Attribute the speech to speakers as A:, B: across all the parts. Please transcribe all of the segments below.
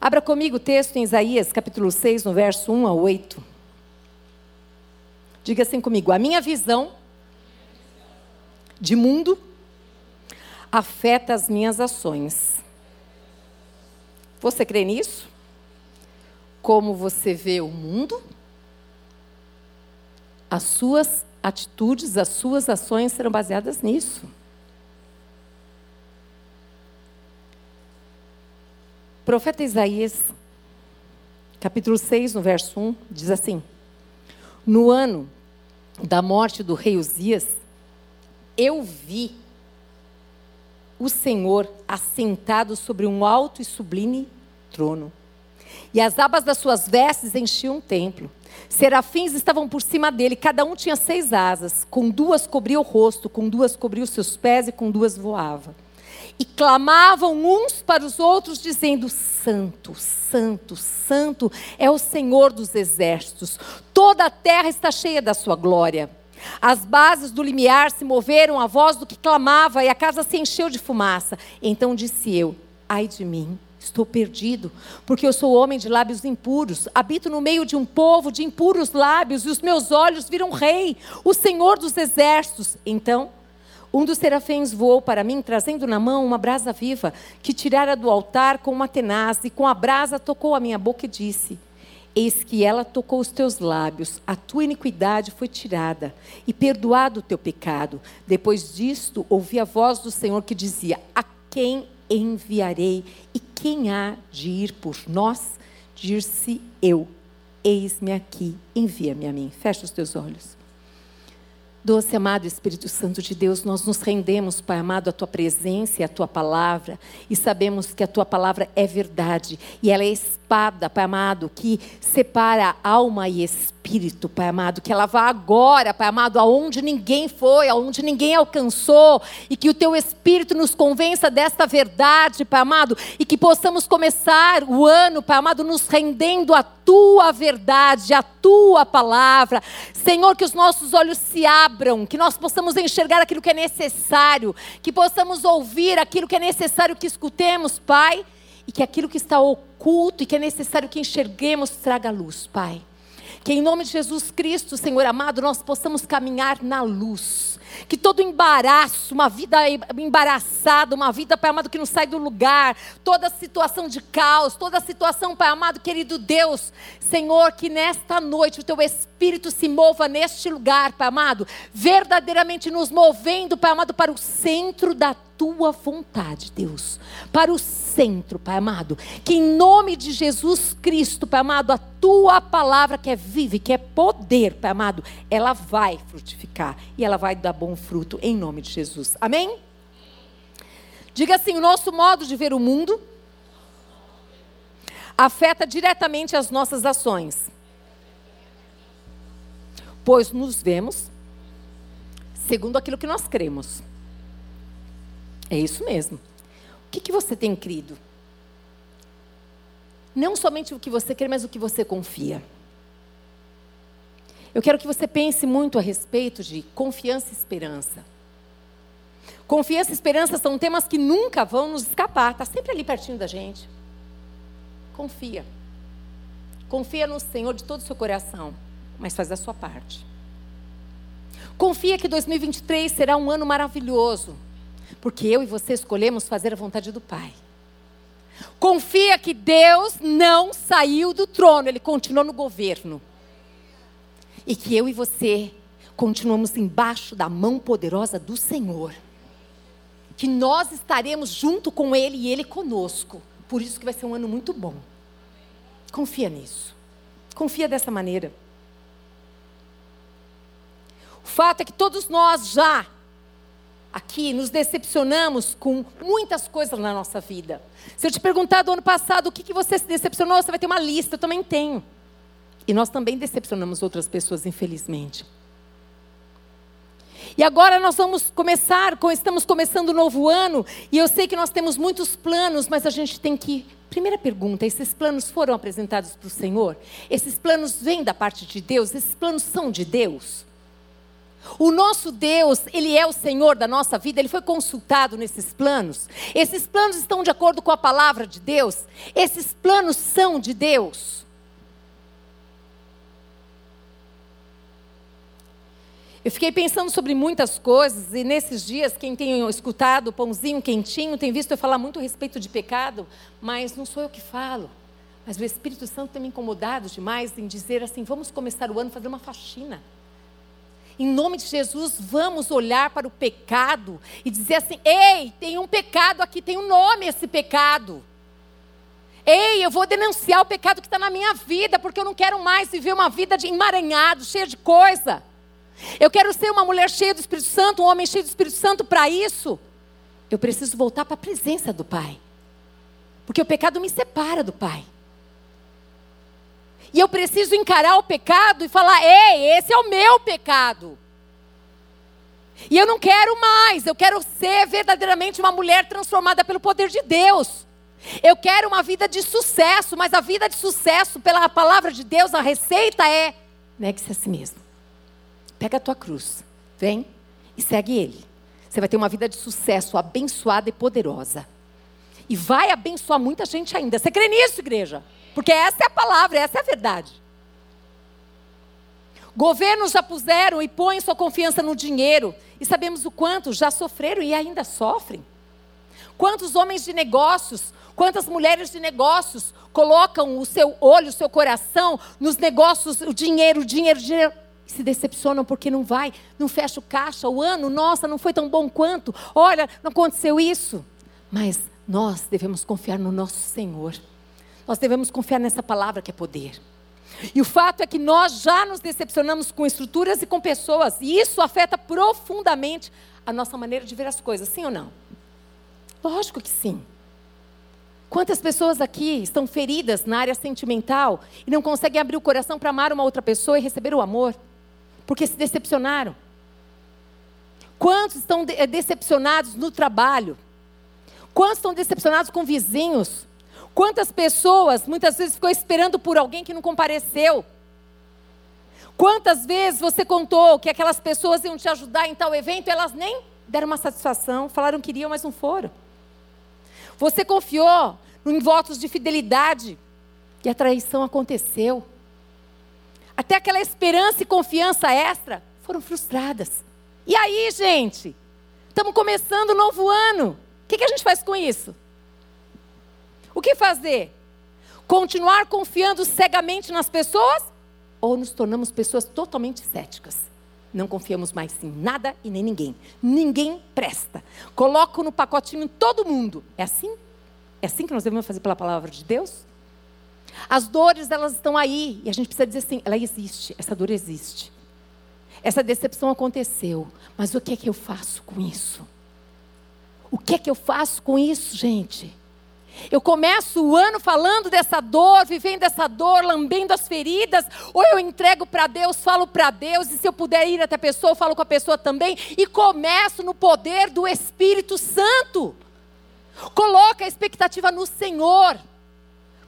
A: Abra comigo o texto em Isaías, capítulo 6, no verso 1 a 8. Diga assim comigo: a minha visão de mundo afeta as minhas ações. Você crê nisso? Como você vê o mundo? As suas atitudes, as suas ações serão baseadas nisso. O profeta Isaías, capítulo 6, no verso 1, diz assim: No ano da morte do rei Uzias, eu vi o Senhor assentado sobre um alto e sublime trono. E as abas das suas vestes enchiam o templo. Serafins estavam por cima dele, cada um tinha seis asas. Com duas cobria o rosto, com duas cobria os seus pés e com duas voava. E clamavam uns para os outros, dizendo: Santo, Santo, Santo é o Senhor dos exércitos. Toda a terra está cheia da sua glória. As bases do limiar se moveram à voz do que clamava, e a casa se encheu de fumaça. Então disse eu: Ai de mim, estou perdido, porque eu sou homem de lábios impuros, habito no meio de um povo de impuros lábios, e os meus olhos viram rei, o Senhor dos exércitos. Então, um dos serafins voou para mim, trazendo na mão uma brasa viva, que tirara do altar com uma tenaz, e com a brasa tocou a minha boca e disse: Eis que ela tocou os teus lábios, a tua iniquidade foi tirada, e perdoado o teu pecado. Depois disto, ouvi a voz do Senhor que dizia: A quem enviarei? E quem há de ir por nós? Dir-se eu: Eis-me aqui, envia-me a mim. Fecha os teus olhos. Doce amado Espírito Santo de Deus, nós nos rendemos, Pai amado, à tua presença e à tua palavra, e sabemos que a tua palavra é verdade, e ela é espada, Pai amado, que separa alma e espírito, Pai amado, que ela vá agora, Pai amado, aonde ninguém foi, aonde ninguém alcançou, e que o teu espírito nos convença desta verdade, Pai amado, e que possamos começar o ano, Pai amado, nos rendendo à tua verdade, à tua palavra. Senhor, que os nossos olhos se abram, que nós possamos enxergar aquilo que é necessário, que possamos ouvir aquilo que é necessário que escutemos, Pai, e que aquilo que está oculto e que é necessário que enxerguemos traga luz, Pai. Que em nome de Jesus Cristo, Senhor amado, nós possamos caminhar na luz. Que todo embaraço, uma vida embaraçada, uma vida, Pai amado, que não sai do lugar, toda situação de caos, toda situação, Pai amado, querido Deus, Senhor, que nesta noite o Teu Espírito se mova neste lugar, Pai amado, verdadeiramente nos movendo, Pai amado, para o centro da tua vontade, Deus, para o centro, Pai amado. Que em nome de Jesus Cristo, Pai amado, a tua palavra que é viva e que é poder, Pai amado, ela vai frutificar e ela vai dar bom fruto em nome de Jesus. Amém? Diga assim: o nosso modo de ver o mundo afeta diretamente as nossas ações. Pois nos vemos segundo aquilo que nós cremos. É isso mesmo. O que, que você tem crido? Não somente o que você crê, mas o que você confia. Eu quero que você pense muito a respeito de confiança e esperança. Confiança e esperança são temas que nunca vão nos escapar, está sempre ali pertinho da gente. Confia. Confia no Senhor de todo o seu coração, mas faz a sua parte. Confia que 2023 será um ano maravilhoso, porque eu e você escolhemos fazer a vontade do Pai. Confia que Deus não saiu do trono, ele continuou no governo. E que eu e você continuamos embaixo da mão poderosa do Senhor. Que nós estaremos junto com Ele e Ele conosco. Por isso que vai ser um ano muito bom. Confia nisso. Confia dessa maneira. O fato é que todos nós já aqui nos decepcionamos com muitas coisas na nossa vida. Se eu te perguntar do ano passado o que, que você se decepcionou, você vai ter uma lista, eu também tenho. E nós também decepcionamos outras pessoas, infelizmente. E agora nós vamos começar, estamos começando o um novo ano, e eu sei que nós temos muitos planos, mas a gente tem que. Primeira pergunta: esses planos foram apresentados para o Senhor? Esses planos vêm da parte de Deus? Esses planos são de Deus? O nosso Deus, Ele é o Senhor da nossa vida, Ele foi consultado nesses planos. Esses planos estão de acordo com a palavra de Deus. Esses planos são de Deus. Eu fiquei pensando sobre muitas coisas e nesses dias, quem tem escutado o pãozinho quentinho tem visto eu falar muito a respeito de pecado, mas não sou eu que falo. Mas o Espírito Santo tem me incomodado demais em dizer assim: vamos começar o ano fazendo uma faxina. Em nome de Jesus, vamos olhar para o pecado e dizer assim: ei, tem um pecado aqui, tem um nome esse pecado. Ei, eu vou denunciar o pecado que está na minha vida, porque eu não quero mais viver uma vida de emaranhado, cheia de coisa. Eu quero ser uma mulher cheia do Espírito Santo, um homem cheio do Espírito Santo para isso. Eu preciso voltar para a presença do Pai. Porque o pecado me separa do Pai. E eu preciso encarar o pecado e falar: ei, esse é o meu pecado. E eu não quero mais, eu quero ser verdadeiramente uma mulher transformada pelo poder de Deus. Eu quero uma vida de sucesso, mas a vida de sucesso, pela palavra de Deus, a receita é: negue-se a si mesmo. Pega a tua cruz, vem e segue Ele. Você vai ter uma vida de sucesso, abençoada e poderosa. E vai abençoar muita gente ainda. Você crê nisso, igreja? Porque essa é a palavra, essa é a verdade. Governos já puseram e põem sua confiança no dinheiro. E sabemos o quanto já sofreram e ainda sofrem. Quantos homens de negócios, quantas mulheres de negócios colocam o seu olho, o seu coração nos negócios, o dinheiro, o dinheiro, o dinheiro. Se decepcionam porque não vai, não fecha o caixa, o ano, nossa, não foi tão bom quanto. Olha, não aconteceu isso. Mas nós devemos confiar no nosso Senhor. Nós devemos confiar nessa palavra que é poder. E o fato é que nós já nos decepcionamos com estruturas e com pessoas, e isso afeta profundamente a nossa maneira de ver as coisas, sim ou não? Lógico que sim. Quantas pessoas aqui estão feridas na área sentimental e não conseguem abrir o coração para amar uma outra pessoa e receber o amor? Porque se decepcionaram. Quantos estão decepcionados no trabalho? Quantos estão decepcionados com vizinhos? Quantas pessoas muitas vezes ficou esperando por alguém que não compareceu? Quantas vezes você contou que aquelas pessoas iam te ajudar em tal evento, elas nem deram uma satisfação, falaram que iriam, mas não foram. Você confiou em votos de fidelidade e a traição aconteceu. Até aquela esperança e confiança extra foram frustradas. E aí, gente? Estamos começando o um novo ano. Que, que a gente faz com isso? O que fazer? Continuar confiando cegamente nas pessoas? Ou nos tornamos pessoas totalmente céticas? Não confiamos mais em nada e nem ninguém. Ninguém presta. Coloco no pacotinho todo mundo. É assim? É assim que nós devemos fazer pela palavra de Deus? As dores, elas estão aí. E a gente precisa dizer assim: ela existe. Essa dor existe. Essa decepção aconteceu. Mas o que é que eu faço com isso? O que é que eu faço com isso, gente? Eu começo o ano falando dessa dor, vivendo essa dor, lambendo as feridas, ou eu entrego para Deus, falo para Deus, e se eu puder ir até a pessoa, eu falo com a pessoa também, e começo no poder do Espírito Santo. Coloca a expectativa no Senhor.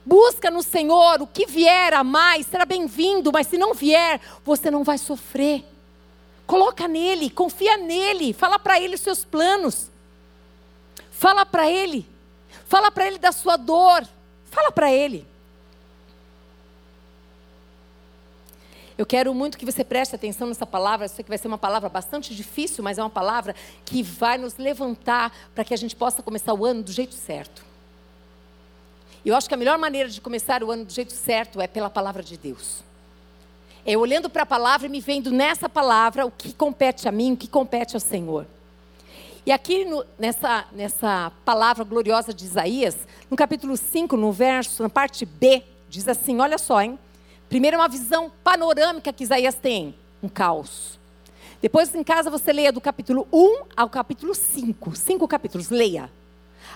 A: Busca no Senhor, o que vier a mais será bem-vindo, mas se não vier, você não vai sofrer. Coloca nele, confia nele, fala para ele os seus planos. Fala para ele Fala para ele da sua dor. Fala para ele. Eu quero muito que você preste atenção nessa palavra. Eu sei que vai ser uma palavra bastante difícil, mas é uma palavra que vai nos levantar para que a gente possa começar o ano do jeito certo. Eu acho que a melhor maneira de começar o ano do jeito certo é pela palavra de Deus. É olhando para a palavra e me vendo nessa palavra o que compete a mim, o que compete ao Senhor. E aqui no, nessa, nessa palavra gloriosa de Isaías, no capítulo 5, no verso, na parte B, diz assim: olha só, hein? Primeiro, uma visão panorâmica que Isaías tem: um caos. Depois, em casa, você leia do capítulo 1 ao capítulo 5. Cinco capítulos, leia.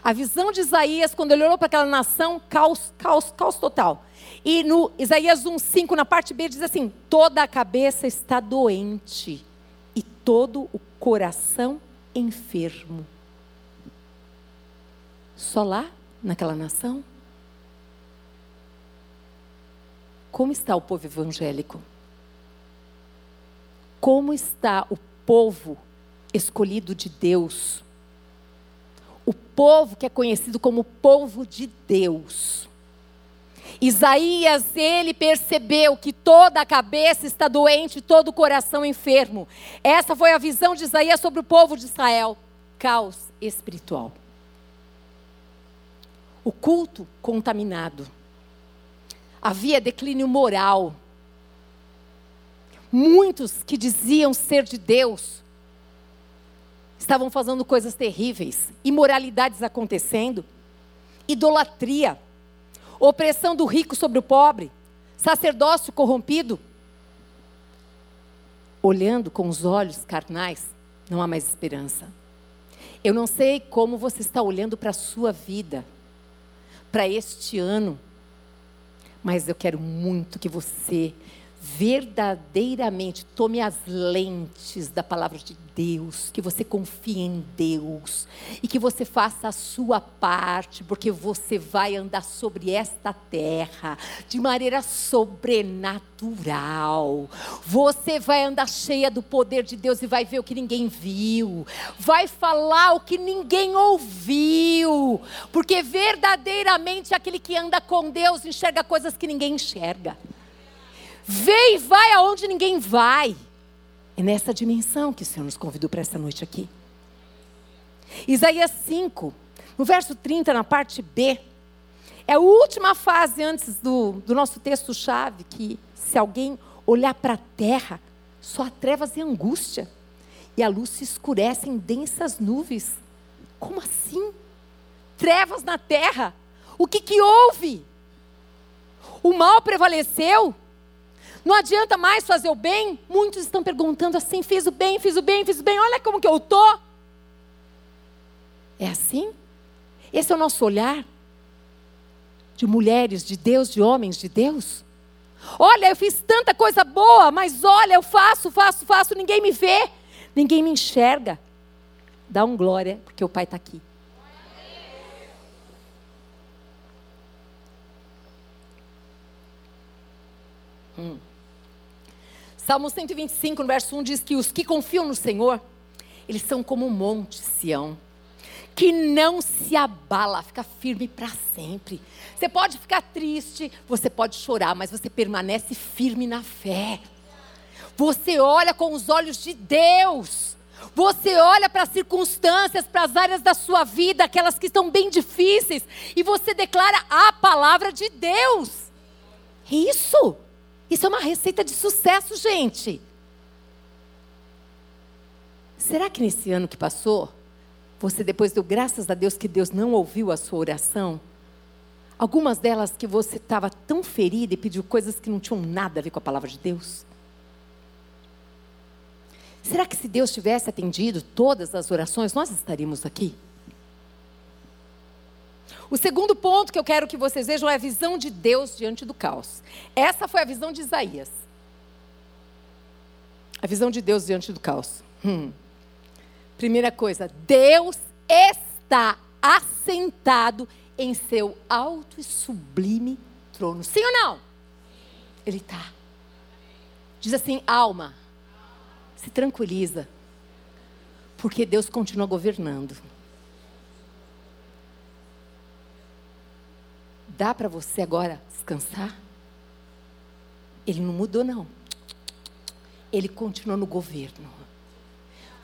A: A visão de Isaías, quando ele olhou para aquela nação, caos, caos, caos total. E no Isaías 1, 5, na parte B, diz assim: toda a cabeça está doente e todo o coração enfermo. Só lá, naquela nação? Como está o povo evangélico? como está o povo escolhido de Deus. O povo que é conhecido como povo de Deus. Isaías, ele percebeu que toda a cabeça está doente, todo o coração enfermo. Essa foi a visão de Isaías sobre o povo de Israel. Caos espiritual. O culto contaminado. Havia declínio moral. Muitos que diziam ser de Deus estavam fazendo coisas terríveis, imoralidades acontecendo, idolatria opressão do rico sobre o pobre, sacerdócio corrompido. Olhando com os olhos carnais, não há mais esperança. Eu não sei como você está olhando para a sua vida, para este ano, mas eu quero muito que você verdadeiramente tome as lentes da palavra de Deus, que você confie em Deus e que você faça a sua parte, porque você vai andar sobre esta terra de maneira sobrenatural. Você vai andar cheia do poder de Deus e vai ver o que ninguém viu, vai falar o que ninguém ouviu, porque verdadeiramente aquele que anda com Deus enxerga coisas que ninguém enxerga. Vê e vai aonde ninguém vai. É nessa dimensão que o Senhor nos convidou para essa noite aqui. Isaías 5, no verso 30, na parte B, é a última fase antes do, do nosso texto-chave, que se alguém olhar para a terra, só há trevas e angústia, e a luz se escurece em densas nuvens. Como assim? Trevas na terra? O que, que houve? O mal prevaleceu? Não adianta mais fazer o bem? Muitos estão perguntando assim: fiz o bem, fiz o bem, fiz o bem, olha como que eu estou. É assim? Esse é o nosso olhar? De mulheres de Deus, de homens de Deus? Olha, eu fiz tanta coisa boa, mas olha, eu faço, faço, faço, ninguém me vê, ninguém me enxerga. Dá um glória, porque o Pai está aqui. Hum. Salmo 125, no verso 1 diz que os que confiam no Senhor, eles são como um monte Sião, que não se abala, fica firme para sempre. Você pode ficar triste, você pode chorar, mas você permanece firme na fé. Você olha com os olhos de Deus. Você olha para as circunstâncias, para as áreas da sua vida, aquelas que estão bem difíceis, e você declara a palavra de Deus. Isso. Isso é uma receita de sucesso, gente. Será que nesse ano que passou, você depois deu graças a Deus que Deus não ouviu a sua oração? Algumas delas que você estava tão ferida e pediu coisas que não tinham nada a ver com a palavra de Deus? Será que se Deus tivesse atendido todas as orações, nós estaríamos aqui? O segundo ponto que eu quero que vocês vejam é a visão de Deus diante do caos. Essa foi a visão de Isaías. A visão de Deus diante do caos. Hum. Primeira coisa, Deus está assentado em seu alto e sublime trono. Sim ou não? Ele está. Diz assim, alma, se tranquiliza, porque Deus continua governando. Dá para você agora descansar? Ele não mudou, não. Ele continua no governo.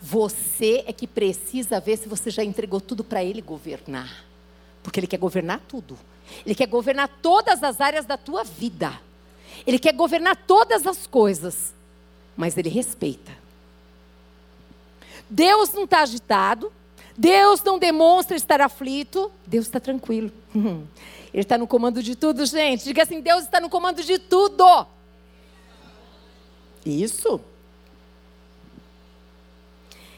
A: Você é que precisa ver se você já entregou tudo para ele governar. Porque ele quer governar tudo. Ele quer governar todas as áreas da tua vida. Ele quer governar todas as coisas. Mas ele respeita. Deus não está agitado. Deus não demonstra estar aflito. Deus está tranquilo. Ele está no comando de tudo, gente. Diga assim: Deus está no comando de tudo. Isso.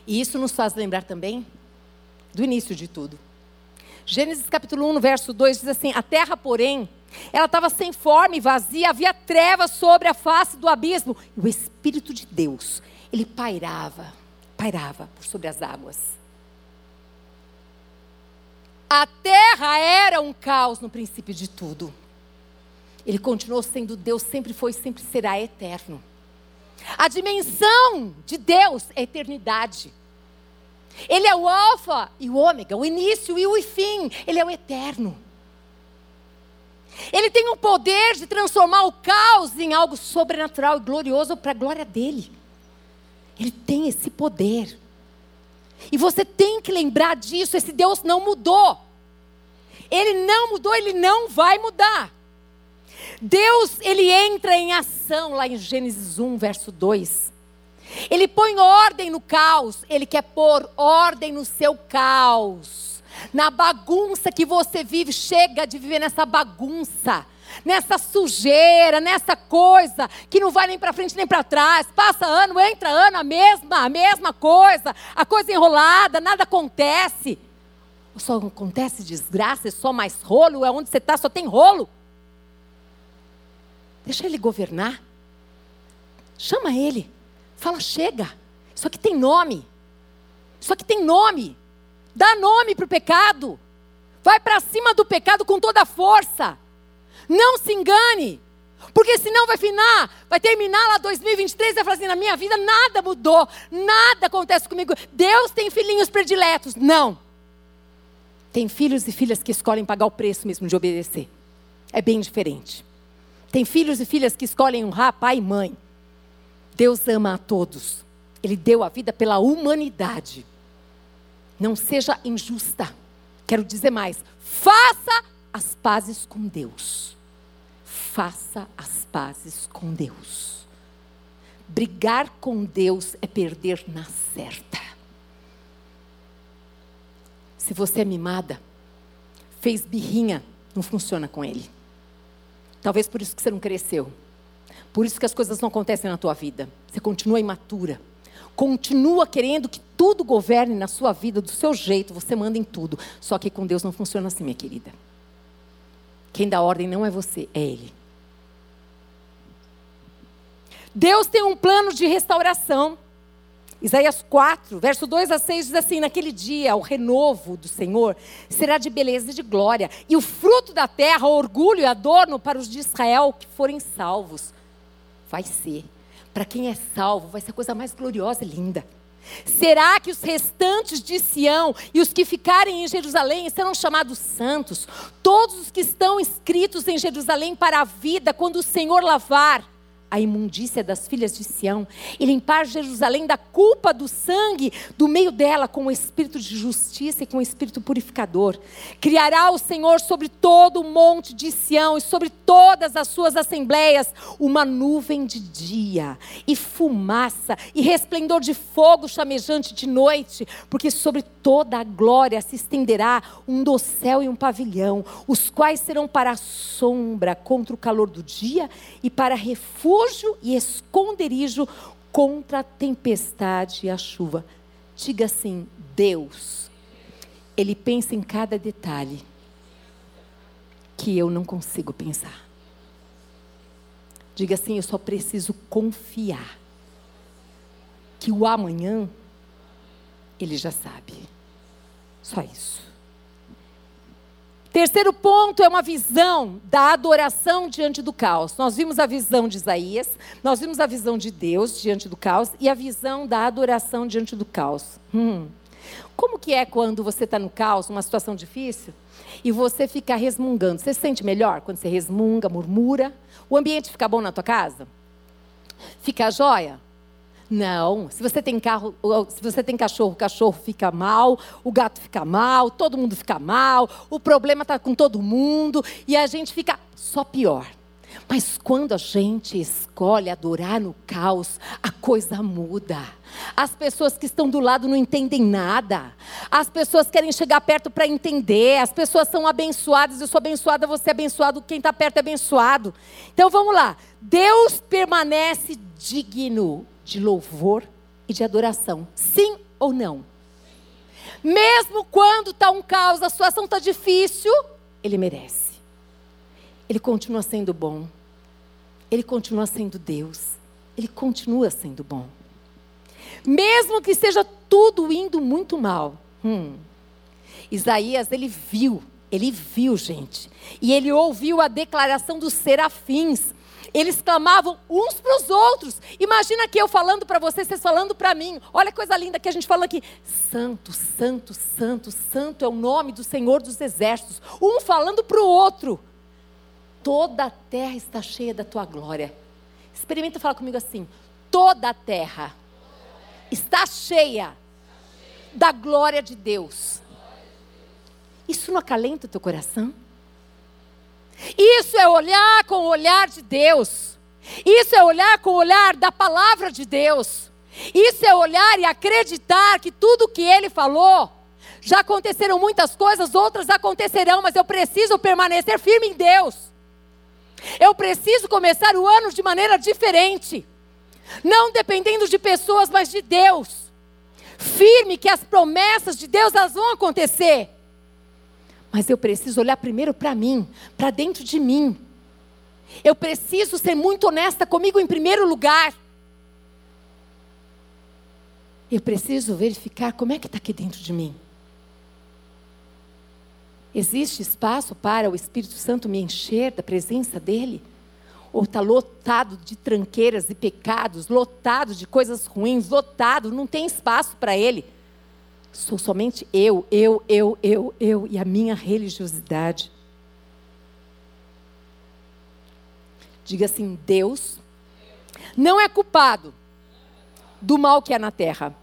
A: E isso nos faz lembrar também do início de tudo. Gênesis capítulo 1, verso 2 diz assim: A terra, porém, ela estava sem forma e vazia, havia trevas sobre a face do abismo. E o Espírito de Deus, ele pairava, pairava por sobre as águas. A terra era um caos no princípio de tudo. Ele continuou sendo Deus, sempre foi, sempre será eterno. A dimensão de Deus é eternidade. Ele é o Alfa e o Ômega, o início e o fim. Ele é o eterno. Ele tem o poder de transformar o caos em algo sobrenatural e glorioso para a glória dele. Ele tem esse poder. E você tem que lembrar disso. Esse Deus não mudou. Ele não mudou, ele não vai mudar. Deus, ele entra em ação lá em Gênesis 1, verso 2. Ele põe ordem no caos, ele quer pôr ordem no seu caos. Na bagunça que você vive, chega de viver nessa bagunça, nessa sujeira, nessa coisa que não vai nem para frente nem para trás. Passa ano, entra ano, a mesma, a mesma coisa, a coisa enrolada, nada acontece. Só acontece desgraça, é só mais rolo, é onde você está, só tem rolo. Deixa ele governar. Chama ele. Fala, chega. Isso aqui tem nome. Isso aqui tem nome. Dá nome para o pecado. Vai para cima do pecado com toda a força. Não se engane. Porque senão vai finar, vai terminar lá 2023 e vai falar assim: na minha vida nada mudou, nada acontece comigo. Deus tem filhinhos prediletos. Não. Tem filhos e filhas que escolhem pagar o preço mesmo de obedecer. É bem diferente. Tem filhos e filhas que escolhem honrar pai e mãe. Deus ama a todos. Ele deu a vida pela humanidade. Não seja injusta. Quero dizer mais: faça as pazes com Deus. Faça as pazes com Deus. Brigar com Deus é perder na certa. Se você é mimada, fez birrinha, não funciona com ele. Talvez por isso que você não cresceu. Por isso que as coisas não acontecem na tua vida. Você continua imatura. Continua querendo que tudo governe na sua vida do seu jeito, você manda em tudo. Só que com Deus não funciona assim, minha querida. Quem dá ordem não é você, é Ele. Deus tem um plano de restauração. Isaías 4, verso 2 a 6 diz assim: Naquele dia, o renovo do Senhor será de beleza e de glória, e o fruto da terra, orgulho e adorno para os de Israel que forem salvos. Vai ser. Para quem é salvo, vai ser a coisa mais gloriosa e linda. Será que os restantes de Sião e os que ficarem em Jerusalém serão chamados santos? Todos os que estão inscritos em Jerusalém para a vida, quando o Senhor lavar a imundícia das filhas de Sião e limpar Jerusalém da culpa do sangue do meio dela com o espírito de justiça e com o espírito purificador. Criará o Senhor sobre todo o monte de Sião e sobre todas as suas assembleias uma nuvem de dia e fumaça e resplendor de fogo chamejante de noite, porque sobre toda a glória se estenderá um dossel e um pavilhão, os quais serão para sombra contra o calor do dia e para refúgio refúgio e esconderijo contra a tempestade e a chuva. Diga assim: Deus, Ele pensa em cada detalhe que eu não consigo pensar. Diga assim: eu só preciso confiar que o amanhã Ele já sabe. Só isso. Terceiro ponto é uma visão da adoração diante do caos. Nós vimos a visão de Isaías, nós vimos a visão de Deus diante do caos e a visão da adoração diante do caos. Hum. Como que é quando você está no caos, numa situação difícil, e você fica resmungando? Você se sente melhor quando você resmunga, murmura? O ambiente fica bom na tua casa? Fica jóia? Não, se você tem carro, se você tem cachorro, o cachorro fica mal, o gato fica mal, todo mundo fica mal, o problema está com todo mundo e a gente fica só pior. Mas quando a gente escolhe adorar no caos, a coisa muda. As pessoas que estão do lado não entendem nada. As pessoas querem chegar perto para entender. As pessoas são abençoadas. Eu sou abençoada, você é abençoado. Quem está perto é abençoado. Então vamos lá. Deus permanece digno de louvor e de adoração. Sim ou não? Mesmo quando está um caos, a situação está difícil, ele merece. Ele continua sendo bom. Ele continua sendo Deus. Ele continua sendo bom. Mesmo que seja tudo indo muito mal. Hum, Isaías, ele viu Ele viu, gente. E ele ouviu a declaração dos serafins. Eles clamavam uns para os outros. Imagina que eu falando para vocês, vocês falando para mim. Olha que coisa linda que a gente falando aqui. Santo, santo, santo, santo é o nome do Senhor dos Exércitos. Um falando para o outro. Toda a terra está cheia da tua glória. Experimenta falar comigo assim. Toda a terra está cheia da glória de Deus. Isso não acalenta o teu coração? Isso é olhar com o olhar de Deus. Isso é olhar com o olhar da palavra de Deus. Isso é olhar e acreditar que tudo que ele falou, já aconteceram muitas coisas, outras acontecerão, mas eu preciso permanecer firme em Deus. Eu preciso começar o ano de maneira diferente. Não dependendo de pessoas, mas de Deus. Firme que as promessas de Deus elas vão acontecer. Mas eu preciso olhar primeiro para mim, para dentro de mim. Eu preciso ser muito honesta comigo em primeiro lugar. Eu preciso verificar como é que está aqui dentro de mim. Existe espaço para o Espírito Santo me encher da presença dEle? Ou está lotado de tranqueiras e pecados, lotado de coisas ruins, lotado, não tem espaço para Ele? Sou somente eu, eu, eu, eu, eu e a minha religiosidade. Diga assim: Deus não é culpado do mal que há na terra.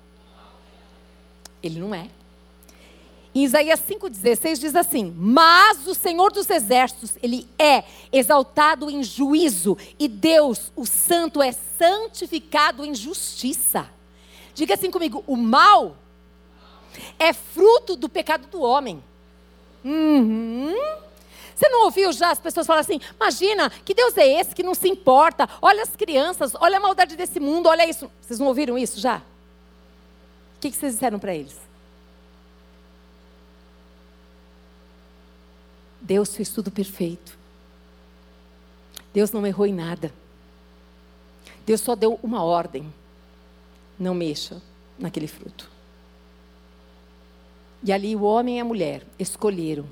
A: Ele não é. Em Isaías 5,16 diz assim: Mas o Senhor dos Exércitos, Ele é exaltado em juízo, e Deus, o Santo, é santificado em justiça. Diga assim comigo: o mal é fruto do pecado do homem. Uhum. Você não ouviu já as pessoas falarem assim: imagina, que Deus é esse que não se importa? Olha as crianças, olha a maldade desse mundo, olha isso. Vocês não ouviram isso já? O que, vocês disseram para eles? Deus fez tudo perfeito. Deus não errou em nada. Deus só deu uma ordem: não mexa naquele fruto. E ali o homem e a mulher escolheram.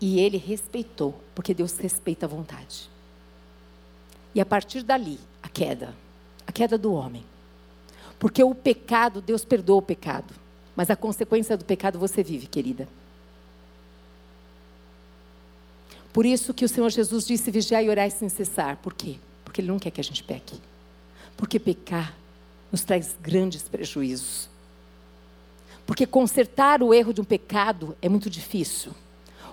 A: E ele respeitou, porque Deus respeita a vontade. E a partir dali, a queda. A queda do homem. Porque o pecado, Deus perdoa o pecado. Mas a consequência do pecado você vive, querida. Por isso que o Senhor Jesus disse: vigiar e orar sem cessar. Por quê? Porque Ele não quer que a gente peque. Porque pecar nos traz grandes prejuízos. Porque consertar o erro de um pecado é muito difícil.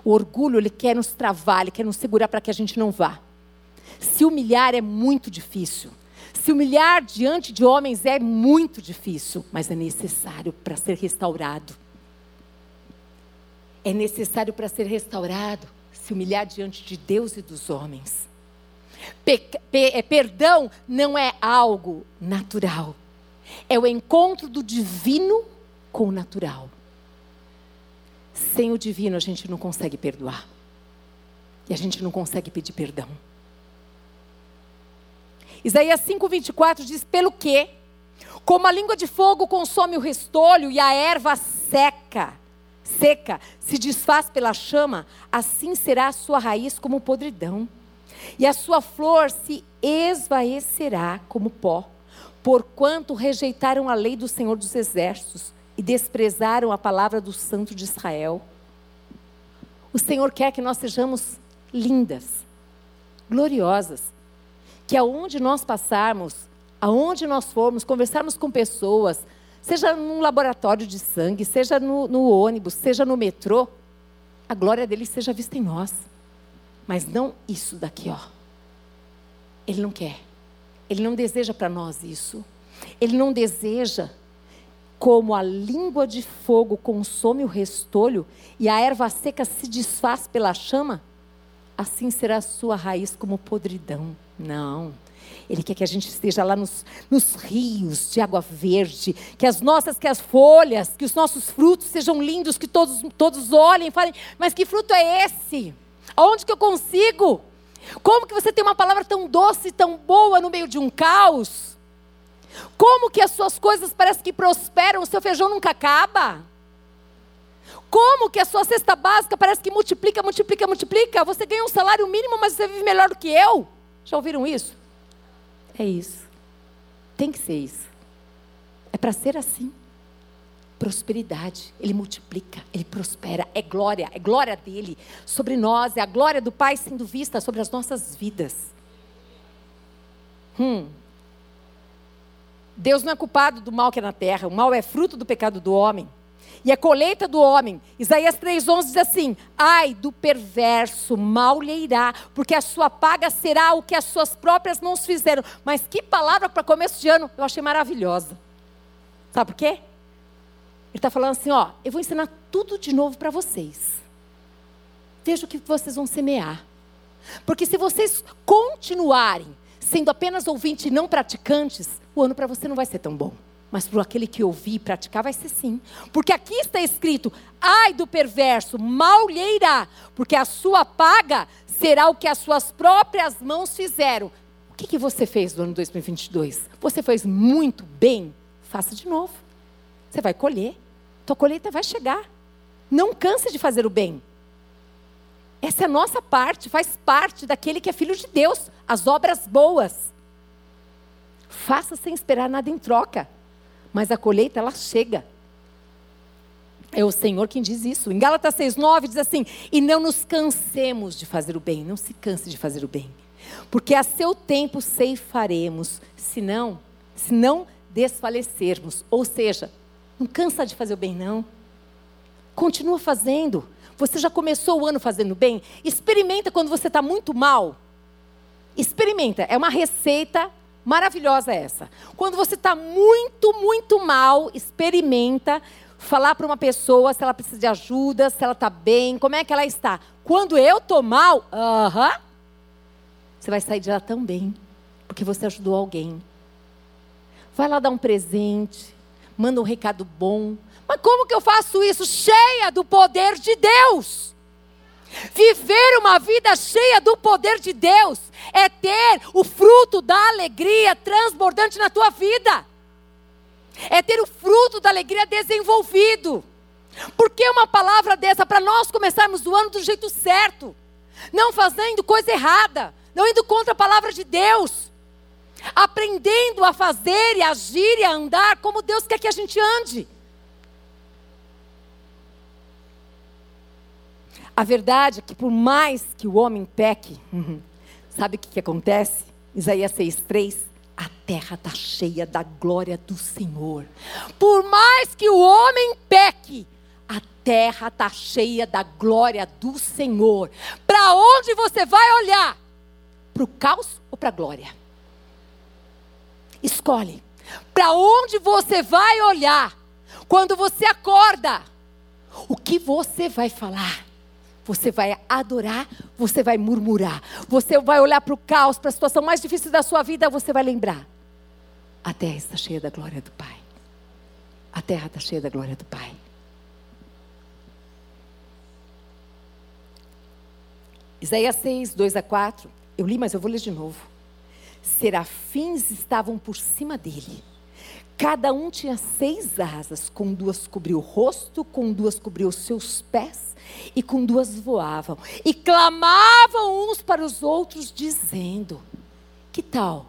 A: O orgulho, ele quer nos travar, ele quer nos segurar para que a gente não vá. Se humilhar é muito difícil. Se humilhar diante de homens é muito difícil, mas é necessário para ser restaurado. É necessário para ser restaurado se humilhar diante de Deus e dos homens. Pe pe perdão não é algo natural. É o encontro do divino com o natural. Sem o divino a gente não consegue perdoar. E a gente não consegue pedir perdão. Isaías 5:24 diz: "Pelo que, como a língua de fogo consome o restolho e a erva seca, seca se desfaz pela chama, assim será a sua raiz como podridão, e a sua flor se esvaecerá como pó, porquanto rejeitaram a lei do Senhor dos exércitos e desprezaram a palavra do Santo de Israel. O Senhor quer que nós sejamos lindas, gloriosas, que aonde nós passarmos, aonde nós formos, conversarmos com pessoas, seja num laboratório de sangue, seja no, no ônibus, seja no metrô, a glória dele seja vista em nós. Mas não isso daqui, ó. Ele não quer. Ele não deseja para nós isso. Ele não deseja como a língua de fogo consome o restolho e a erva seca se desfaz pela chama, assim será a sua raiz como podridão. Não. Ele quer que a gente esteja lá nos, nos, rios de água verde, que as nossas, que as folhas, que os nossos frutos sejam lindos, que todos, todos olhem e falem, mas que fruto é esse? Aonde que eu consigo? Como que você tem uma palavra tão doce, tão boa no meio de um caos? Como que as suas coisas parecem que prosperam, o seu feijão nunca acaba? como que a sua cesta básica parece que multiplica, multiplica, multiplica? Você ganha um salário mínimo, mas você vive melhor do que eu? Já ouviram isso? É isso. Tem que ser isso. É para ser assim. Prosperidade, ele multiplica, ele prospera, é glória, é glória dele sobre nós, é a glória do Pai sendo vista sobre as nossas vidas. Hum. Deus não é culpado do mal que é na terra, o mal é fruto do pecado do homem e a colheita do homem. Isaías 3,11 diz assim: Ai do perverso, mal lhe irá, porque a sua paga será o que as suas próprias mãos fizeram. Mas que palavra para começo de ano, eu achei maravilhosa. Sabe por quê? Ele está falando assim: ó, eu vou ensinar tudo de novo para vocês. Veja o que vocês vão semear. Porque se vocês continuarem sendo apenas ouvintes e não praticantes, o ano para você não vai ser tão bom mas para aquele que ouvir e praticar vai ser sim. Porque aqui está escrito: ai do perverso, mal lhe irá, porque a sua paga será o que as suas próprias mãos fizeram. O que, que você fez no ano 2022? Você fez muito bem? Faça de novo. Você vai colher. Tua colheita vai chegar. Não canse de fazer o bem. Essa é a nossa parte, faz parte daquele que é filho de Deus, as obras boas. Faça sem esperar nada em troca mas a colheita ela chega. É o Senhor quem diz isso. Em Gálatas 6,9 diz assim: E não nos cansemos de fazer o bem, não se canse de fazer o bem, porque a seu tempo ceifaremos, se não, se não desfalecermos. Ou seja, não cansa de fazer o bem, não. Continua fazendo. Você já começou o ano fazendo bem? Experimenta quando você está muito mal. Experimenta. É uma receita Maravilhosa essa. Quando você está muito, muito mal, experimenta falar para uma pessoa se ela precisa de ajuda, se ela está bem, como é que ela está. Quando eu estou mal, uh -huh, você vai sair de lá também, porque você ajudou alguém. Vai lá dar um presente, manda um recado bom. Mas como que eu faço isso? Cheia do poder de Deus. Viver uma vida cheia do poder de Deus é ter o fruto da alegria transbordante na tua vida. É ter o fruto da alegria desenvolvido. Por que uma palavra dessa? Para nós começarmos o ano do jeito certo. Não fazendo coisa errada. Não indo contra a palavra de Deus. Aprendendo a fazer e agir e a andar como Deus quer que a gente ande. A verdade é que por mais que o homem peque, uhum, sabe o que, que acontece? Isaías 6,3 a terra está cheia da glória do Senhor. Por mais que o homem peque, a terra está cheia da glória do Senhor. Para onde você vai olhar? Para o caos ou para a glória? Escolhe. Para onde você vai olhar? Quando você acorda, o que você vai falar? Você vai adorar, você vai murmurar, você vai olhar para o caos, para a situação mais difícil da sua vida, você vai lembrar. A terra está cheia da glória do Pai. A terra está cheia da glória do Pai. Isaías 6, 2 a 4. Eu li, mas eu vou ler de novo. Serafins estavam por cima dele Cada um tinha seis asas, com duas cobriu o rosto, com duas cobriu os seus pés, e com duas voavam. E clamavam uns para os outros, dizendo: Que tal?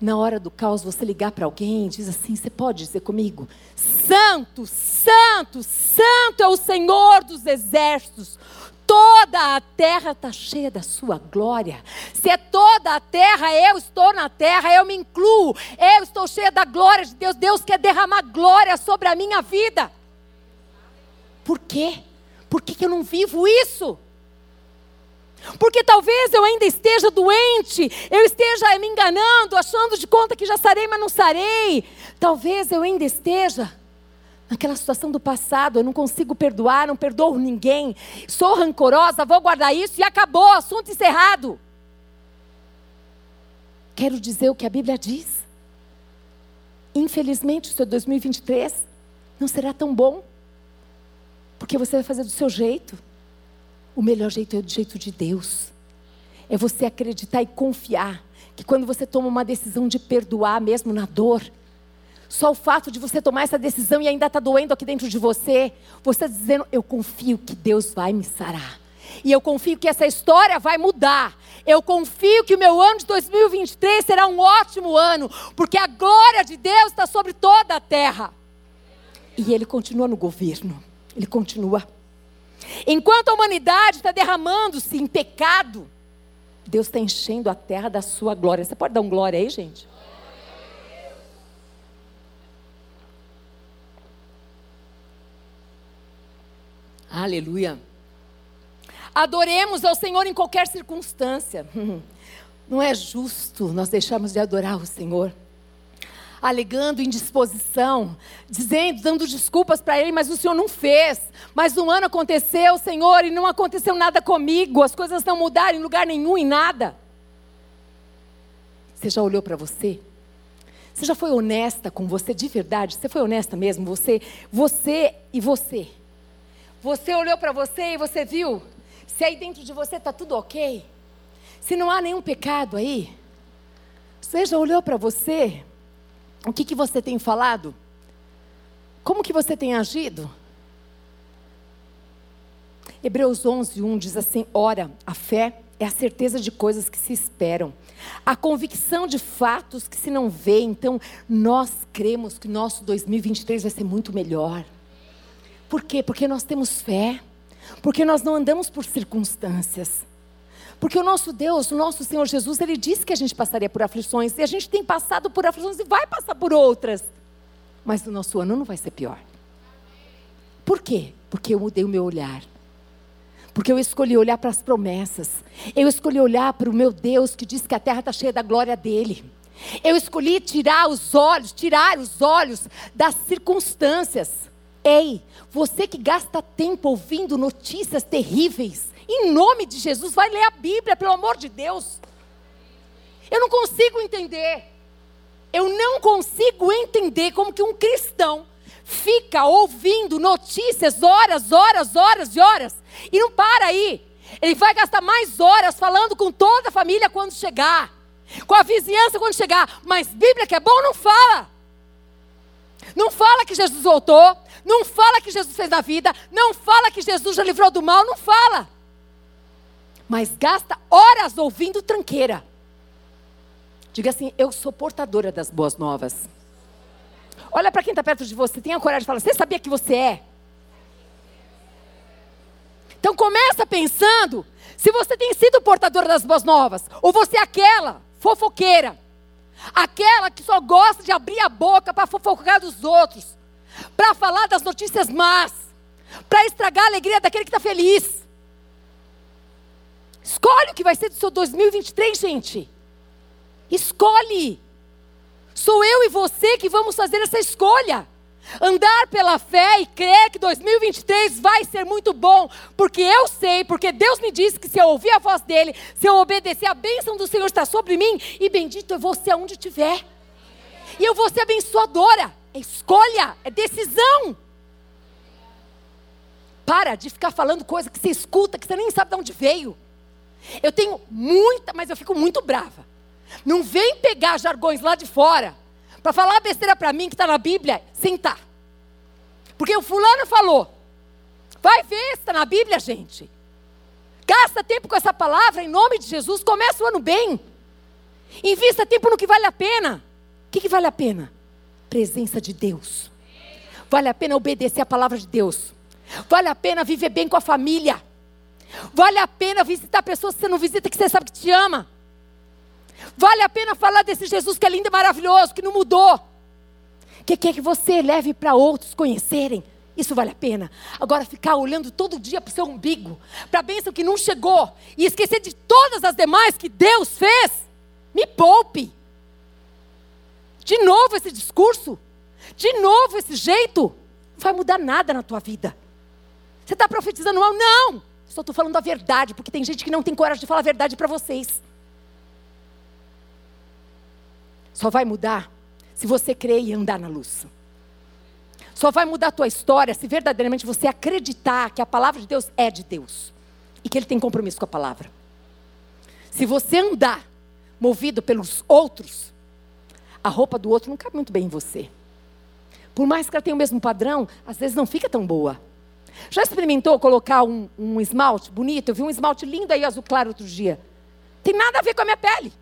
A: Na hora do caos, você ligar para alguém e diz assim: Você pode dizer comigo? Santo, Santo, Santo é o Senhor dos exércitos toda a terra está cheia da sua glória. Se é toda a terra, eu estou na terra, eu me incluo. Eu estou cheia da glória de Deus. Deus quer derramar glória sobre a minha vida. Por quê? Por que, que eu não vivo isso? Porque talvez eu ainda esteja doente, eu esteja me enganando, achando de conta que já sarei, mas não sarei. Talvez eu ainda esteja naquela situação do passado, eu não consigo perdoar, não perdoo ninguém, sou rancorosa, vou guardar isso e acabou, assunto encerrado. Quero dizer o que a Bíblia diz. Infelizmente, o seu 2023 não será tão bom, porque você vai fazer do seu jeito. O melhor jeito é do jeito de Deus. É você acreditar e confiar que quando você toma uma decisão de perdoar, mesmo na dor, Só o fato de você tomar essa decisão e ainda está doendo aqui dentro de você, você está dizendo: Eu confio que Deus vai me sarar. E eu confio que essa história vai mudar. Eu confio que o meu ano de 2023 será um ótimo ano, porque a glória de Deus está sobre toda a terra. E Ele continua no governo. Ele continua. Enquanto a humanidade está derramando-se em pecado, Deus está enchendo a terra da sua glória. Você pode dar um glória aí, gente? Aleluia. Adoremos ao Senhor em qualquer circunstância. Não é justo nós deixarmos de adorar o Senhor alegando indisposição, dizendo, dando desculpas para ele, mas o Senhor não fez. Mas um ano aconteceu, Senhor, e não aconteceu nada comigo, as coisas não mudaram em lugar nenhum, em nada. Você já olhou para você? Você já foi honesta com você de verdade? Você foi honesta mesmo? Você, você e você. Você olhou para você e você viu se aí dentro de você está tudo ok? Se não há nenhum pecado aí? Você já olhou para você? O que, que você tem falado? Como que você tem agido? Hebreus 11, 1 diz assim: Ora, a fé é a certeza de coisas que se esperam, a convicção de fatos que se não vê. Então, nós cremos que nosso 2023 vai ser muito melhor. Por quê? Porque nós temos fé, porque nós não andamos por circunstâncias. Porque o nosso Deus, o nosso Senhor Jesus, ele disse que a gente passaria por aflições, e a gente tem passado por aflições e vai passar por outras. Mas o nosso ano não vai ser pior. Por quê? Porque eu mudei o meu olhar. Porque eu escolhi olhar para as promessas. Eu escolhi olhar para o meu Deus que diz que a terra está cheia da glória dele. Eu escolhi tirar os olhos, tirar os olhos das circunstâncias. Ei, você que gasta tempo ouvindo notícias terríveis, em nome de Jesus, vai ler a Bíblia, pelo amor de Deus. Eu não consigo entender. Eu não consigo entender como que um cristão fica ouvindo notícias horas, horas, horas e horas e não para aí. Ele vai gastar mais horas falando com toda a família quando chegar, com a vizinhança quando chegar, mas Bíblia que é bom não fala. Não fala que Jesus voltou, não fala que Jesus fez na vida, não fala que Jesus já livrou do mal, não fala mas gasta horas ouvindo tranqueira. Diga assim: Eu sou portadora das boas novas. Olha para quem está perto de você, tenha coragem de falar: Você sabia que você é? Então começa pensando se você tem sido portadora das boas novas, ou você é aquela fofoqueira, aquela que só gosta de abrir a boca para fofocar dos outros, para falar das notícias más, para estragar a alegria daquele que está feliz. Escolhe o que vai ser do seu 2023, gente. Escolhe. Sou eu e você que vamos fazer essa escolha. Andar pela fé e crer que 2023 vai ser muito bom, porque eu sei, porque Deus me disse que se eu ouvir a voz dele, se eu obedecer, a bênção do Senhor está sobre mim, e bendito é você aonde estiver. E eu vou ser abençoadora. É escolha, é decisão. Para de ficar falando coisa que você escuta, que você nem sabe de onde veio. Eu tenho muita, mas eu fico muito brava. Não vem pegar jargões lá de fora para falar besteira para mim que está na Bíblia, sentar. Porque o fulano falou. Vai ver se está na Bíblia, gente. Gasta tempo com essa palavra em nome de Jesus. Começa o ano bem. Invista tempo no que vale a pena. O que, que vale a pena? Presença de Deus. Vale a pena obedecer a palavra de Deus. Vale a pena viver bem com a família. Vale a pena visitar pessoas que você não visita, que você sabe que te ama. Vale a pena falar desse Jesus que é lindo e maravilhoso, que não mudou. Que quer que você leve para outros conhecerem. Isso vale a pena. Agora ficar olhando todo dia para o seu umbigo, para a bênção que não chegou, e esquecer de todas as demais que Deus fez, me poupe. De novo esse discurso, de novo esse jeito, não vai mudar nada na tua vida. Você está profetizando mal? Não! Só estou falando a verdade, porque tem gente que não tem coragem de falar a verdade para vocês. Só vai mudar se você crer e andar na luz. Só vai mudar a tua história se verdadeiramente você acreditar que a palavra de Deus é de Deus e que Ele tem compromisso com a palavra. Se você andar movido pelos outros, a roupa do outro não cabe muito bem em você. Por mais que ela tenha o mesmo padrão, às vezes não fica tão boa. Já experimentou colocar um, um esmalte bonito? Eu vi um esmalte lindo aí, azul claro, outro dia. Tem nada a ver com a minha pele.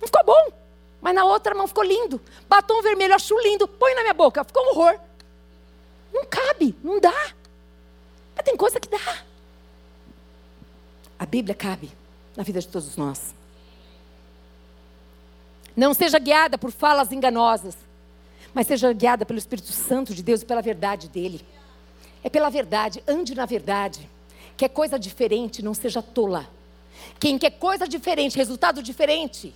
A: Não ficou bom. Mas na outra mão ficou lindo. Batom vermelho, acho lindo. Põe na minha boca. Ficou um horror. Não cabe, não dá. Mas tem coisa que dá. A Bíblia cabe na vida de todos nós. Não seja guiada por falas enganosas, mas seja guiada pelo Espírito Santo de Deus e pela verdade dele. É pela verdade, ande na verdade. Quer coisa diferente, não seja tola. Quem quer coisa diferente, resultado diferente,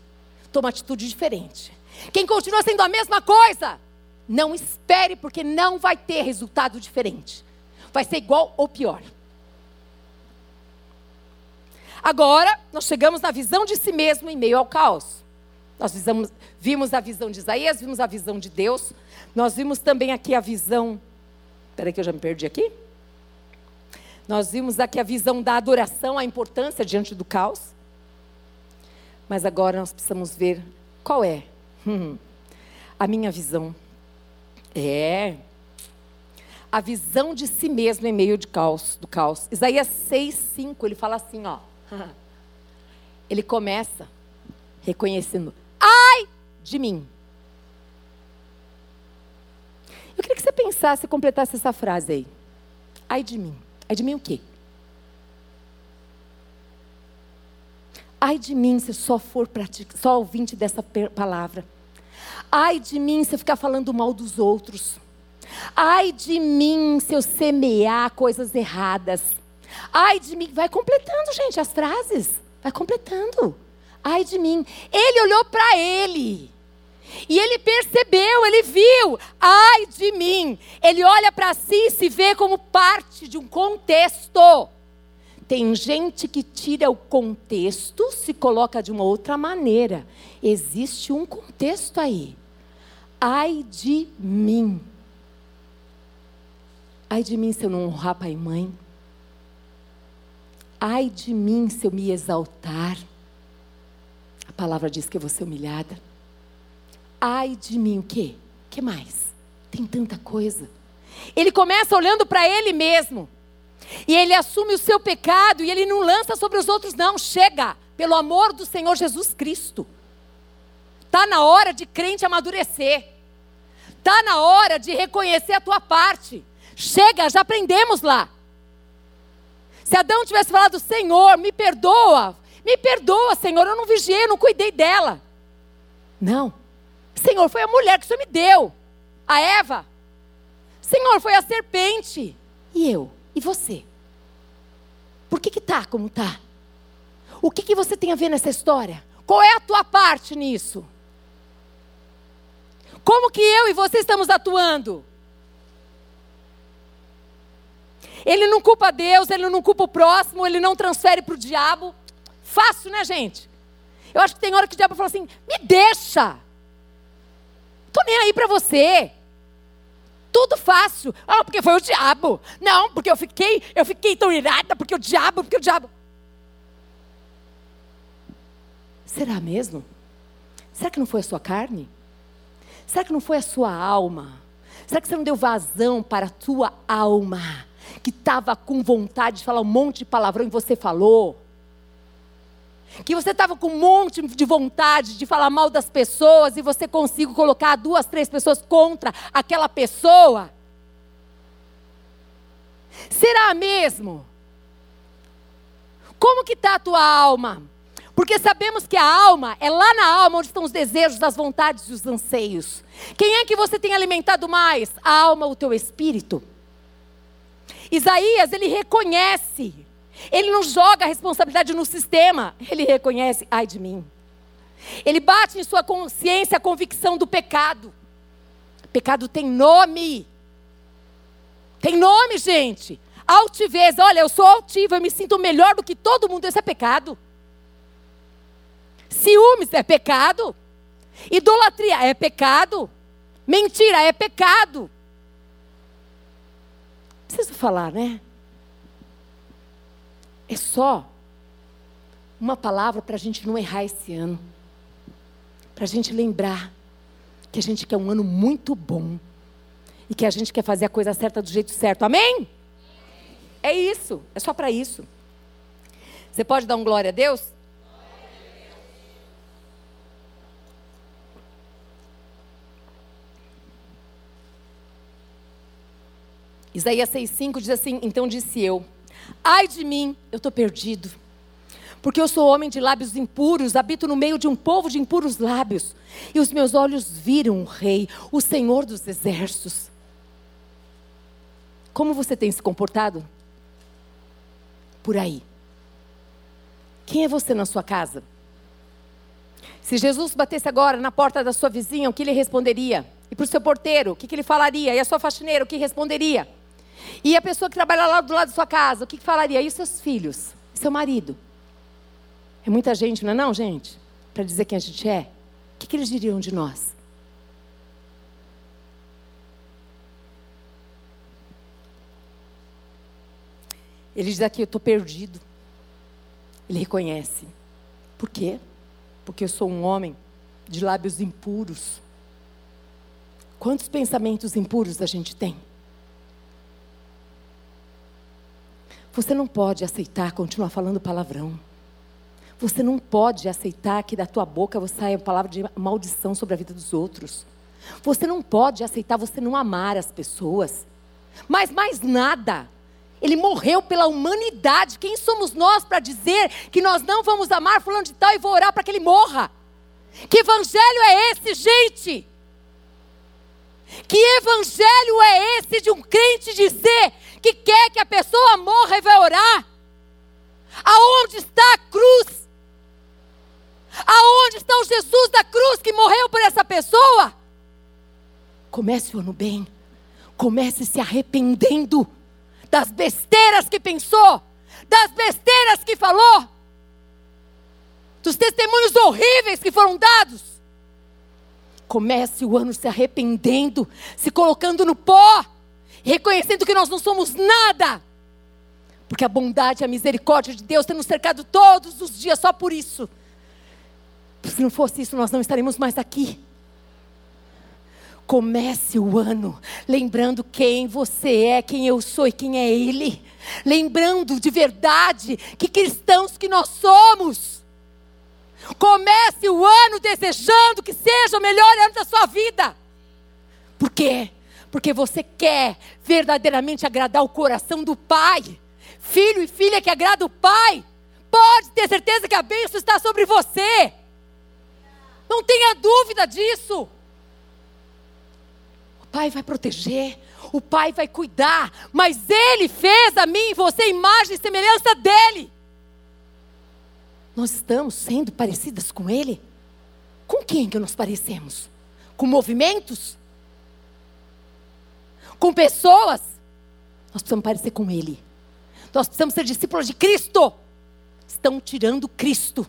A: toma atitude diferente. Quem continua sendo a mesma coisa, não espere, porque não vai ter resultado diferente. Vai ser igual ou pior. Agora, nós chegamos na visão de si mesmo em meio ao caos. Nós vimos, vimos a visão de Isaías, vimos a visão de Deus. Nós vimos também aqui a visão. Espera que eu já me perdi aqui. Nós vimos aqui a visão da adoração, a importância diante do caos. Mas agora nós precisamos ver qual é hum, a minha visão. É a visão de si mesmo em meio de caos, do caos. Isaías 6, 5, ele fala assim, ó. Ele começa reconhecendo, ai de mim. Eu queria que você pensasse e completasse essa frase aí. Ai de mim. Ai de mim o quê? Ai de mim se só for só ouvinte dessa palavra. Ai de mim se eu ficar falando mal dos outros. Ai de mim se eu semear coisas erradas. Ai de mim. Vai completando, gente, as frases. Vai completando. Ai de mim. Ele olhou para ele. E ele percebeu, ele viu, ai de mim. Ele olha para si e se vê como parte de um contexto. Tem gente que tira o contexto, se coloca de uma outra maneira. Existe um contexto aí. Ai de mim. Ai de mim se eu não honrar pai e mãe. Ai de mim se eu me exaltar. A palavra diz que eu vou ser humilhada. Ai de mim, o quê? O que mais? Tem tanta coisa. Ele começa olhando para ele mesmo. E ele assume o seu pecado e ele não lança sobre os outros, não. Chega, pelo amor do Senhor Jesus Cristo. Está na hora de crente amadurecer. Está na hora de reconhecer a tua parte. Chega, já aprendemos lá. Se Adão tivesse falado, Senhor, me perdoa, me perdoa, Senhor, eu não vigiei, não cuidei dela. Não. Senhor, foi a mulher que o Senhor me deu. A Eva. Senhor, foi a serpente. E eu? E você? Por que que tá como tá? O que que você tem a ver nessa história? Qual é a tua parte nisso? Como que eu e você estamos atuando? Ele não culpa Deus, ele não culpa o próximo, ele não transfere para o diabo. Fácil, né, gente? Eu acho que tem hora que o diabo fala assim: me deixa. Tô nem aí para você. Tudo fácil. Ah, porque foi o diabo. Não, porque eu fiquei, eu fiquei tão irada, porque o diabo, porque o diabo. Será mesmo? Será que não foi a sua carne? Será que não foi a sua alma? Será que você não deu vazão para a tua alma? Que estava com vontade de falar um monte de palavrão e você falou? Que você estava com um monte de vontade de falar mal das pessoas e você conseguiu colocar duas, três pessoas contra aquela pessoa? Será mesmo? Como que está a tua alma? Porque sabemos que a alma é lá na alma onde estão os desejos, as vontades e os anseios. Quem é que você tem alimentado mais? A alma ou o teu espírito? Isaías, ele reconhece ele não joga a responsabilidade no sistema, ele reconhece, ai de mim. Ele bate em sua consciência a convicção do pecado. Pecado tem nome. Tem nome, gente. Altivez, olha, eu sou altiva, eu me sinto melhor do que todo mundo, isso é pecado. Ciúmes é pecado. Idolatria é pecado. Mentira é pecado. Preciso falar, né? É só uma palavra para a gente não errar esse ano. Para a gente lembrar que a gente quer um ano muito bom. e que a gente quer fazer a coisa certa do jeito certo. Amém? É isso, é só para isso. Você pode dar um glória a Deus? Isaías 6,5 diz assim: Então disse eu, ai de mim, eu estou perdido, porque eu sou homem de lábios impuros, habito no meio de um povo de impuros lábios, e os meus olhos viram o Rei, o Senhor dos exércitos. Como você tem se comportado? Por aí. Quem é você na sua casa? Se Jesus batesse agora na porta da sua vizinha, o que ele responderia? E para o seu porteiro, o que, que ele falaria? E a sua faxineira, o que responderia? E a pessoa que trabalha lá do lado da sua casa, o que, que falaria? E seus filhos? E seu marido? É muita gente, não é não, gente? Para dizer quem a gente é? O que, que eles diriam de nós? Ele diz aqui: Eu estou perdido. Ele reconhece. Por quê? Porque eu sou um homem de lábios impuros. Quantos pensamentos impuros a gente tem? Você não pode aceitar continuar falando palavrão. Você não pode aceitar que da tua boca saia palavra de maldição sobre a vida dos outros. Você não pode aceitar você não amar as pessoas. Mas mais nada. Ele morreu pela humanidade. Quem somos nós para dizer que nós não vamos amar fulano de tal e vou orar para que ele morra? Que evangelho é esse, gente? Que evangelho é esse de um crente dizer que quer que a pessoa morra e vai orar? Aonde está a cruz? Aonde está o Jesus da cruz que morreu por essa pessoa? Comece o ano bem. Comece se arrependendo das besteiras que pensou, das besteiras que falou, dos testemunhos horríveis que foram dados. Comece o ano se arrependendo, se colocando no pó, reconhecendo que nós não somos nada. Porque a bondade e a misericórdia de Deus tem nos cercado todos os dias só por isso. Se não fosse isso, nós não estaríamos mais aqui. Comece o ano lembrando quem você é, quem eu sou e quem é Ele. Lembrando de verdade que cristãos que nós somos. Comece o ano desejando que seja o melhor ano da sua vida. Por quê? Porque você quer verdadeiramente agradar o coração do Pai. Filho e filha que agrada o Pai. Pode ter certeza que a bênção está sobre você. Não tenha dúvida disso. Pai vai proteger, o Pai vai cuidar, mas Ele fez a mim e você imagem e semelhança dEle. Nós estamos sendo parecidas com Ele? Com quem que nós parecemos? Com movimentos? Com pessoas? Nós precisamos parecer com Ele. Nós precisamos ser discípulos de Cristo. Estão tirando Cristo.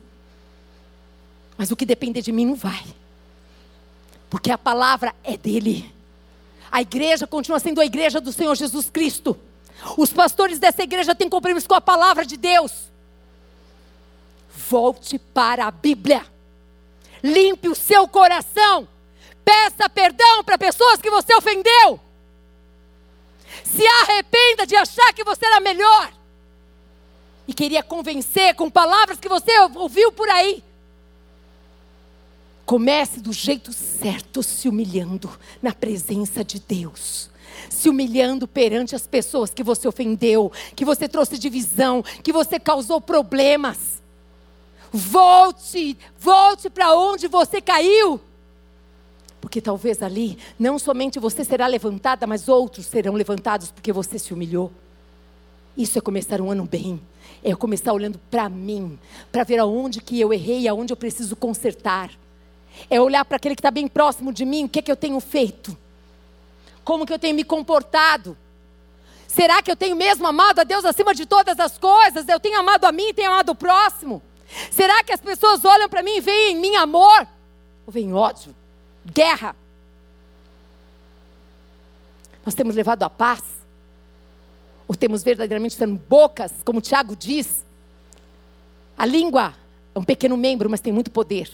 A: Mas o que depender de mim não vai. Porque a palavra é dele. A igreja continua sendo a igreja do Senhor Jesus Cristo. Os pastores dessa igreja têm compromisso com a palavra de Deus. Volte para a Bíblia. Limpe o seu coração. Peça perdão para pessoas que você ofendeu. Se arrependa de achar que você era melhor. E queria convencer com palavras que você ouviu por aí. Comece do jeito certo, se humilhando na presença de Deus. Se humilhando perante as pessoas que você ofendeu, que você trouxe divisão, que você causou problemas. Volte, volte para onde você caiu. Porque talvez ali não somente você será levantada, mas outros serão levantados porque você se humilhou. Isso é começar um ano bem. É começar olhando para mim, para ver aonde que eu errei, aonde eu preciso consertar. É olhar para aquele que está bem próximo de mim, o que é que eu tenho feito? Como que eu tenho me comportado? Será que eu tenho mesmo amado a Deus acima de todas as coisas? Eu tenho amado a mim e tenho amado o próximo? Será que as pessoas olham para mim e veem em mim amor? Ou veem ódio? Guerra? Nós temos levado a paz? Ou temos verdadeiramente sendo bocas, como Tiago diz? A língua é um pequeno membro, mas tem muito poder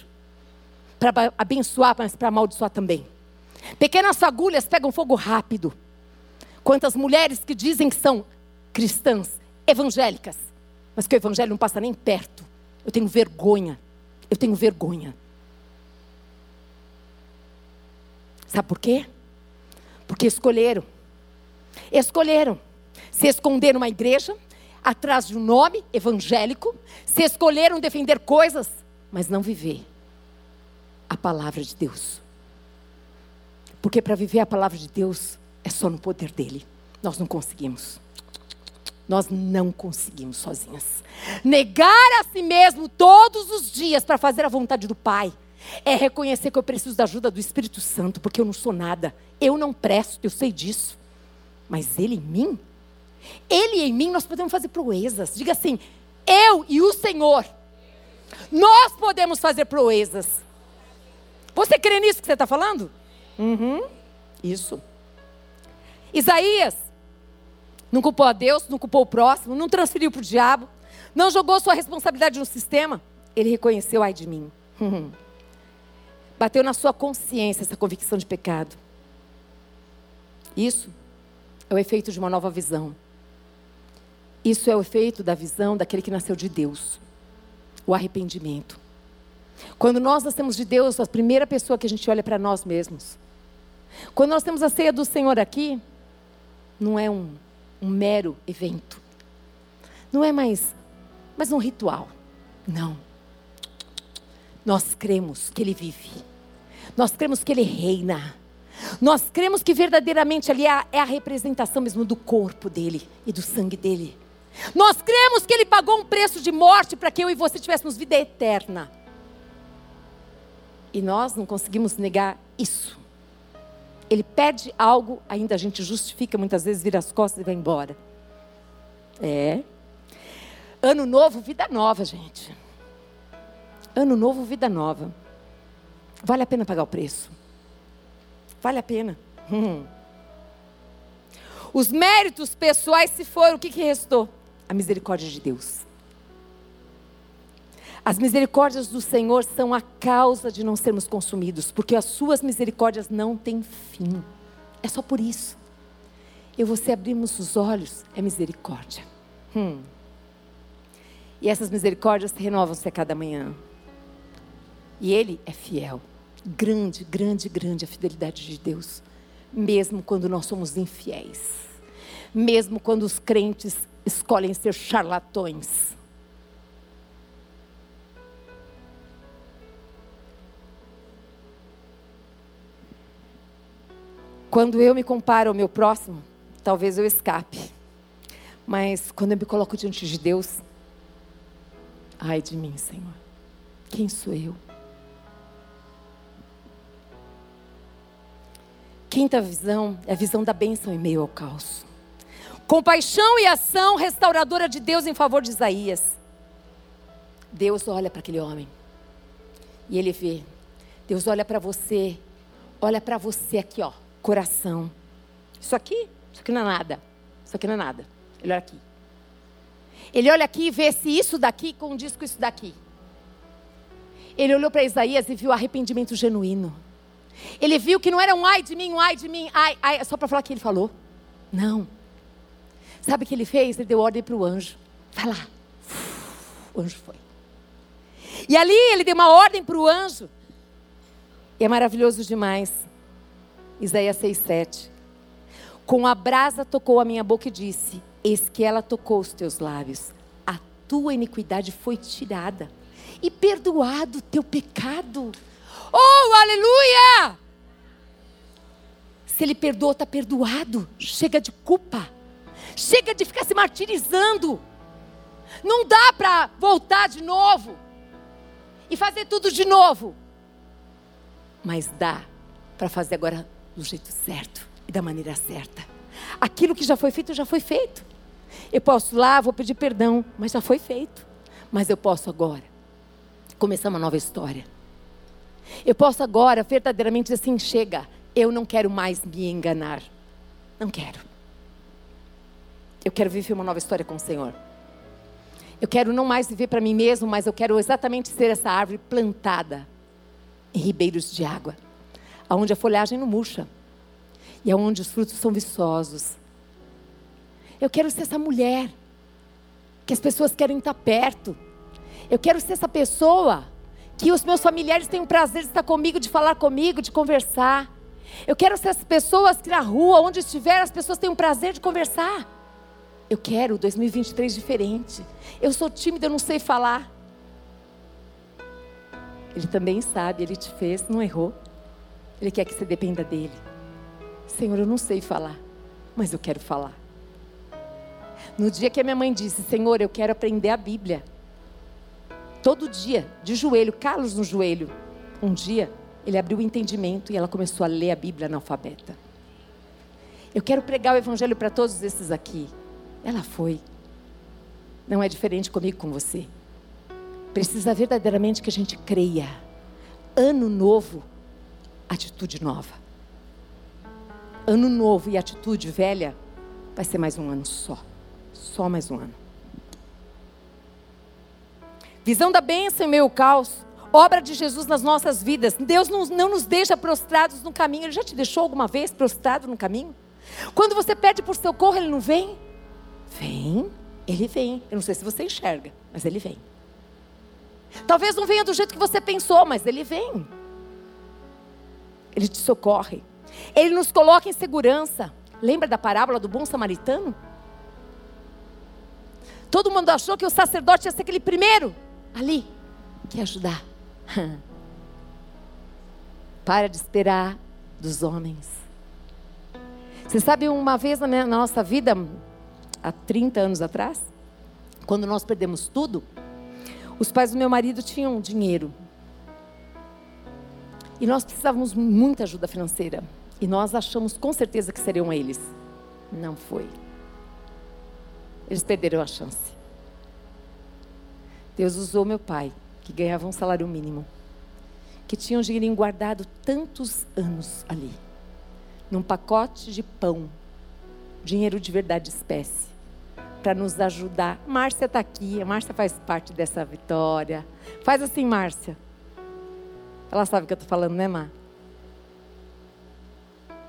A: para abençoar, mas para amaldiçoar também. Pequenas fagulhas pegam fogo rápido. Quantas mulheres que dizem que são cristãs, evangélicas, mas que o evangelho não passa nem perto. Eu tenho vergonha. Eu tenho vergonha. Sabe por quê? Porque escolheram. Escolheram se esconder numa igreja, atrás de um nome evangélico, se escolheram defender coisas, mas não viver a palavra de Deus. Porque para viver a palavra de Deus é só no poder dele. Nós não conseguimos. Nós não conseguimos sozinhas. Negar a si mesmo todos os dias para fazer a vontade do Pai é reconhecer que eu preciso da ajuda do Espírito Santo, porque eu não sou nada. Eu não presto, eu sei disso. Mas Ele em mim, Ele em mim, nós podemos fazer proezas. Diga assim: eu e o Senhor, nós podemos fazer proezas. Você crê nisso que você está falando? Uhum, isso. Isaías não culpou a Deus, não culpou o próximo, não transferiu para o diabo, não jogou sua responsabilidade no sistema. Ele reconheceu, ai de mim. Bateu na sua consciência essa convicção de pecado. Isso é o efeito de uma nova visão. Isso é o efeito da visão daquele que nasceu de Deus. O arrependimento. Quando nós nascemos de Deus, a primeira pessoa que a gente olha para nós mesmos. Quando nós temos a ceia do Senhor aqui, não é um, um mero evento. Não é mais, mais um ritual. Não. Nós cremos que Ele vive. Nós cremos que Ele reina. Nós cremos que verdadeiramente ali é a, é a representação mesmo do corpo dele e do sangue dele. Nós cremos que Ele pagou um preço de morte para que eu e você tivéssemos vida eterna. E nós não conseguimos negar isso. Ele pede algo, ainda a gente justifica, muitas vezes vira as costas e vai embora. É. Ano novo, vida nova, gente. Ano novo, vida nova. Vale a pena pagar o preço. Vale a pena. Hum. Os méritos pessoais se foram, o que, que restou? A misericórdia de Deus. As misericórdias do Senhor são a causa de não sermos consumidos, porque as suas misericórdias não têm fim. É só por isso. E você abrimos os olhos, é misericórdia. Hum. E essas misericórdias renovam-se a cada manhã. E Ele é fiel. Grande, grande, grande a fidelidade de Deus. Mesmo quando nós somos infiéis. Mesmo quando os crentes escolhem ser charlatões. Quando eu me comparo ao meu próximo, talvez eu escape. Mas quando eu me coloco diante de Deus, ai de mim, Senhor. Quem sou eu? Quinta visão é a visão da bênção em meio ao caos. Compaixão e ação restauradora de Deus em favor de Isaías. Deus olha para aquele homem e ele vê. Deus olha para você, olha para você aqui, ó coração. Isso aqui, isso aqui não é nada. Isso aqui não é nada. Ele olha aqui. Ele olha aqui e vê se isso daqui condiz com isso daqui. Ele olhou para Isaías e viu arrependimento genuíno. Ele viu que não era um ai de mim, um ai de mim, ai, ai, só para falar que ele falou. Não. Sabe o que ele fez? Ele deu ordem para o anjo. Vai lá. O anjo foi. E ali ele deu uma ordem para o anjo. E é maravilhoso demais. Isaías 6,7. Com a brasa tocou a minha boca e disse: Eis que ela tocou os teus lábios. A tua iniquidade foi tirada e perdoado o teu pecado. Oh, aleluia! Se ele perdoou, está perdoado. Chega de culpa. Chega de ficar se martirizando. Não dá para voltar de novo e fazer tudo de novo. Mas dá para fazer agora do jeito certo e da maneira certa. Aquilo que já foi feito, já foi feito. Eu posso lá, vou pedir perdão, mas já foi feito. Mas eu posso agora começar uma nova história. Eu posso agora verdadeiramente dizer assim: chega, eu não quero mais me enganar. Não quero. Eu quero viver uma nova história com o Senhor. Eu quero não mais viver para mim mesmo, mas eu quero exatamente ser essa árvore plantada em ribeiros de água aonde a folhagem não murcha e aonde os frutos são viçosos. Eu quero ser essa mulher que as pessoas querem estar perto. Eu quero ser essa pessoa que os meus familiares o prazer de estar comigo, de falar comigo, de conversar. Eu quero ser as pessoas que na rua, onde estiver, as pessoas o prazer de conversar. Eu quero 2023 diferente. Eu sou tímida, eu não sei falar. Ele também sabe, ele te fez, não errou. Ele quer que você dependa dele. Senhor, eu não sei falar, mas eu quero falar. No dia que a minha mãe disse, Senhor, eu quero aprender a Bíblia. Todo dia, de joelho, calos no joelho. Um dia, ele abriu o entendimento e ela começou a ler a Bíblia analfabeta. Eu quero pregar o Evangelho para todos esses aqui. Ela foi. Não é diferente comigo, com você. Precisa verdadeiramente que a gente creia. Ano novo, atitude nova. Ano novo e atitude velha, vai ser mais um ano só. Só mais um ano. Visão da bênção em meio ao caos. Obra de Jesus nas nossas vidas. Deus não, não nos deixa prostrados no caminho. Ele já te deixou alguma vez prostrado no caminho? Quando você pede por socorro, ele não vem? Vem, ele vem. Eu não sei se você enxerga, mas ele vem. Talvez não venha do jeito que você pensou, mas ele vem. Ele te socorre. Ele nos coloca em segurança. Lembra da parábola do bom samaritano? Todo mundo achou que o sacerdote ia ser aquele primeiro ali que ajudar. Para de esperar dos homens. Você sabe, uma vez na, minha, na nossa vida, há 30 anos atrás, quando nós perdemos tudo, os pais do meu marido tinham dinheiro. E nós precisávamos muita ajuda financeira. E nós achamos com certeza que seriam eles. Não foi. Eles perderam a chance. Deus usou meu pai que ganhava um salário mínimo, que tinha um dinheirinho guardado tantos anos ali, num pacote de pão, dinheiro de verdade espécie, para nos ajudar. Márcia está aqui, a Márcia faz parte dessa vitória. Faz assim, Márcia. Ela sabe o que eu estou falando, né, Má?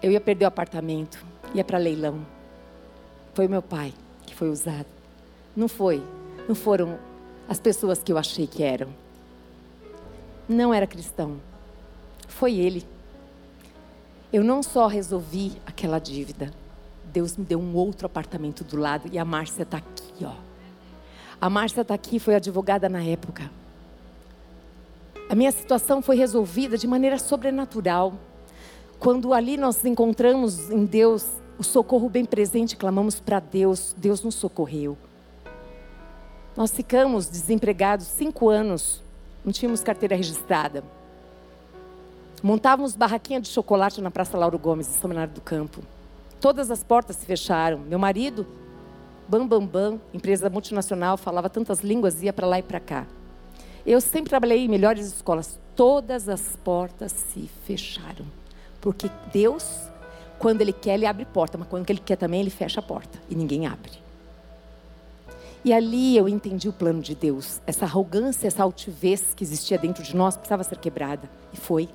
A: Eu ia perder o apartamento, ia para leilão. Foi o meu pai que foi usado. Não foi, não foram as pessoas que eu achei que eram não era cristão. Foi ele. Eu não só resolvi aquela dívida, Deus me deu um outro apartamento do lado e a Márcia está aqui, ó. A Márcia está aqui, foi advogada na época. A minha situação foi resolvida de maneira sobrenatural. Quando ali nós encontramos em Deus o socorro bem presente, clamamos para Deus, Deus nos socorreu. Nós ficamos desempregados cinco anos não tínhamos carteira registrada. Montávamos barraquinha de chocolate na Praça Lauro Gomes, em São Bernardo do Campo. Todas as portas se fecharam. Meu marido, bam, bam, bam, empresa multinacional, falava tantas línguas, ia para lá e para cá. Eu sempre trabalhei em melhores escolas. Todas as portas se fecharam. Porque Deus, quando Ele quer, Ele abre porta, mas quando Ele quer também, Ele fecha a porta. E ninguém abre. E ali eu entendi o plano de Deus. Essa arrogância, essa altivez que existia dentro de nós precisava ser quebrada. E foi.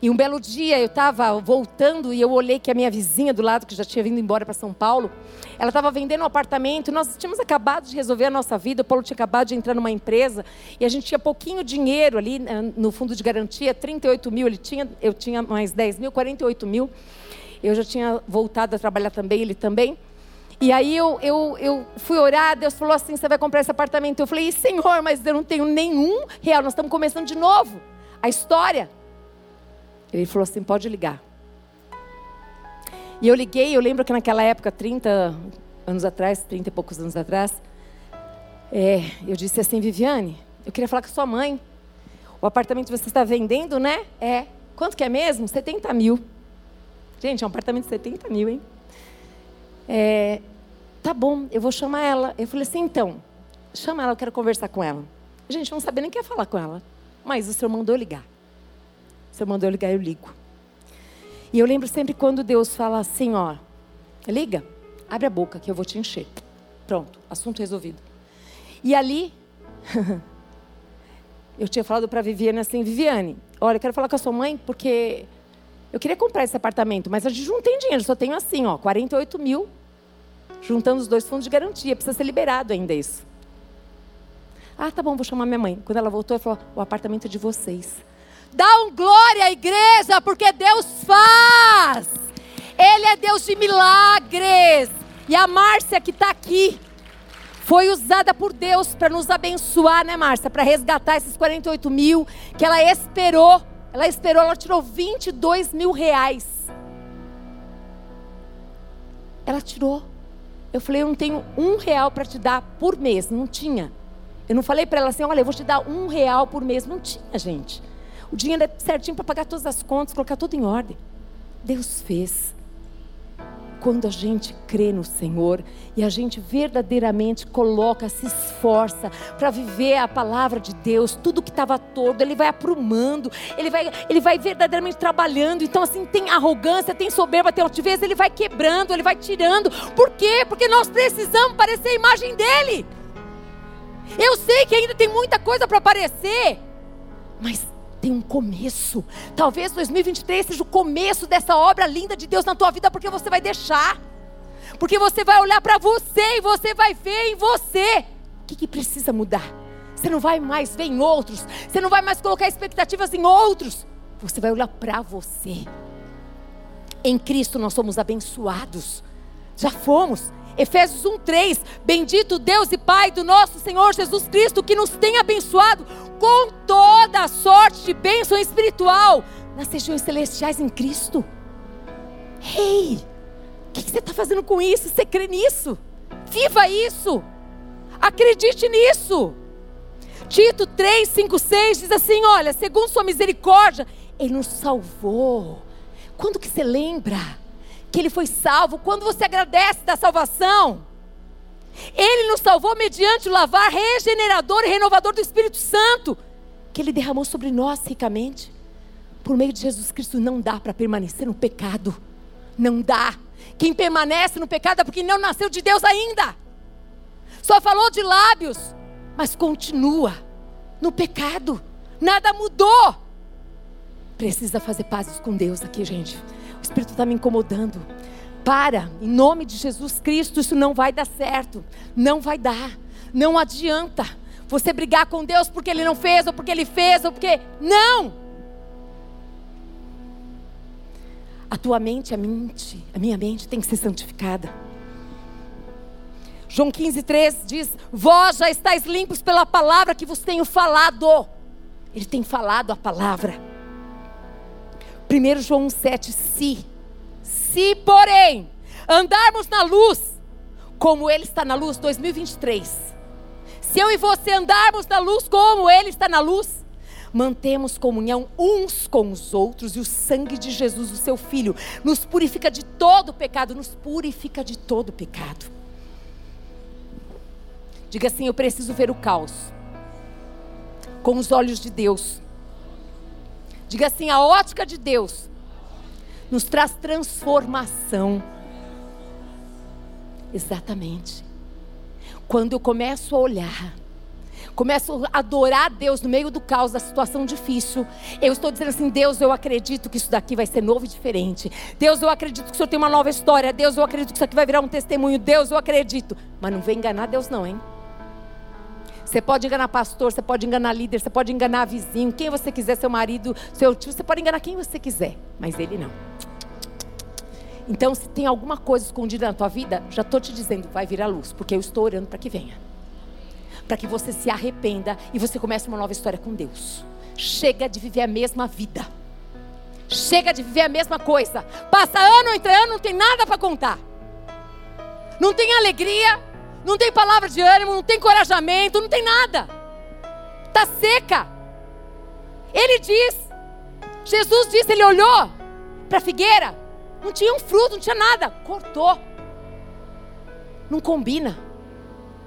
A: E um belo dia eu estava voltando e eu olhei que a minha vizinha do lado, que já tinha vindo embora para São Paulo, ela estava vendendo um apartamento. Nós tínhamos acabado de resolver a nossa vida. O Paulo tinha acabado de entrar numa empresa e a gente tinha pouquinho dinheiro ali eh, no fundo de garantia 38 mil. Ele tinha, eu tinha mais 10 mil, 48 mil. Eu já tinha voltado a trabalhar também, ele também. E aí eu, eu, eu fui orar, Deus falou assim: você vai comprar esse apartamento. Eu falei, Senhor, mas eu não tenho nenhum real, nós estamos começando de novo a história. Ele falou assim: pode ligar. E eu liguei, eu lembro que naquela época, 30 anos atrás, 30 e poucos anos atrás, é, eu disse assim, Viviane, eu queria falar com sua mãe. O apartamento que você está vendendo, né? É. Quanto que é mesmo? 70 mil. Gente, é um apartamento de 70 mil, hein? É, tá bom, eu vou chamar ela. Eu falei assim, então, chama ela, eu quero conversar com ela. Gente, não sabia nem que ia falar com ela. Mas o senhor mandou ligar. O senhor mandou ligar, eu ligo. E eu lembro sempre quando Deus fala assim, ó, liga, abre a boca que eu vou te encher. Pronto, assunto resolvido. E ali, eu tinha falado para Viviane assim, Viviane, olha, eu quero falar com a sua mãe porque eu queria comprar esse apartamento, mas a gente não tem dinheiro, só tenho assim, ó, 48 mil, juntando os dois fundos de garantia, precisa ser liberado ainda isso. Ah, tá bom, vou chamar minha mãe. Quando ela voltou, ela falou, o apartamento é de vocês. Dá um glória à igreja, porque Deus faz. Ele é Deus de milagres. E a Márcia que está aqui, foi usada por Deus para nos abençoar, né, Márcia? Para resgatar esses 48 mil que ela esperou. Ela esperou, ela tirou 22 mil reais. Ela tirou. Eu falei, eu não tenho um real para te dar por mês. Não tinha. Eu não falei para ela assim, olha, eu vou te dar um real por mês. Não tinha, gente. O dinheiro é certinho para pagar todas as contas, colocar tudo em ordem. Deus fez quando a gente crê no Senhor e a gente verdadeiramente coloca, se esforça para viver a palavra de Deus, tudo que estava todo, ele vai aprumando, ele vai, ele vai verdadeiramente trabalhando. Então, assim, tem arrogância, tem soberba, tem altivez, ele vai quebrando, ele vai tirando. Por quê? Porque nós precisamos parecer a imagem dele. Eu sei que ainda tem muita coisa para aparecer, mas tem um começo. Talvez 2023 seja o começo dessa obra linda de Deus na tua vida, porque você vai deixar. Porque você vai olhar para você e você vai ver em você o que, que precisa mudar. Você não vai mais ver em outros, você não vai mais colocar expectativas em outros. Você vai olhar para você. Em Cristo nós somos abençoados. Já fomos. Efésios 1:3. Bendito Deus e Pai do nosso Senhor Jesus Cristo, que nos tem abençoado com toda a sorte de bênção espiritual nas regiões celestiais em Cristo. Ei, o que, que você está fazendo com isso? Você crê nisso? Viva isso! Acredite nisso! Tito 3, 5, 6 diz assim: Olha, segundo Sua misericórdia, Ele nos salvou. Quando que você lembra que Ele foi salvo? Quando você agradece da salvação? Ele nos salvou mediante o lavar regenerador e renovador do Espírito Santo, que Ele derramou sobre nós ricamente. Por meio de Jesus Cristo não dá para permanecer no pecado. Não dá. Quem permanece no pecado é porque não nasceu de Deus ainda. Só falou de lábios, mas continua no pecado. Nada mudou. Precisa fazer pazes com Deus aqui, gente. Espírito está me incomodando. Para, em nome de Jesus Cristo, isso não vai dar certo. Não vai dar. Não adianta você brigar com Deus porque Ele não fez, ou porque Ele fez, ou porque. Não! A tua mente, a mente, a minha mente tem que ser santificada. João 15, 13 diz: Vós já estáis limpos pela palavra que vos tenho falado. Ele tem falado a palavra. 1 João 7, se se, porém, andarmos na luz, como Ele está na luz, 2023. Se eu e você andarmos na luz como Ele está na luz, mantemos comunhão uns com os outros e o sangue de Jesus, o seu Filho, nos purifica de todo pecado, nos purifica de todo pecado. Diga assim: eu preciso ver o caos com os olhos de Deus. Diga assim: a ótica de Deus nos traz transformação. Exatamente. Quando eu começo a olhar, começo a adorar Deus no meio do caos, da situação difícil, eu estou dizendo assim: Deus, eu acredito que isso daqui vai ser novo e diferente. Deus, eu acredito que o Senhor tem uma nova história. Deus, eu acredito que isso aqui vai virar um testemunho. Deus, eu acredito. Mas não vem enganar Deus, não, hein? Você pode enganar pastor, você pode enganar líder, você pode enganar vizinho, quem você quiser, seu marido, seu tio, você pode enganar quem você quiser, mas ele não. Então, se tem alguma coisa escondida na tua vida, já estou te dizendo, vai vir à luz, porque eu estou orando para que venha. Para que você se arrependa e você comece uma nova história com Deus. Chega de viver a mesma vida. Chega de viver a mesma coisa. Passa ano entre ano, não tem nada para contar. Não tem alegria, não tem palavra de ânimo, não tem encorajamento, não tem nada. Está seca. Ele diz, Jesus disse, ele olhou para a figueira, não tinha um fruto, não tinha nada, cortou. Não combina.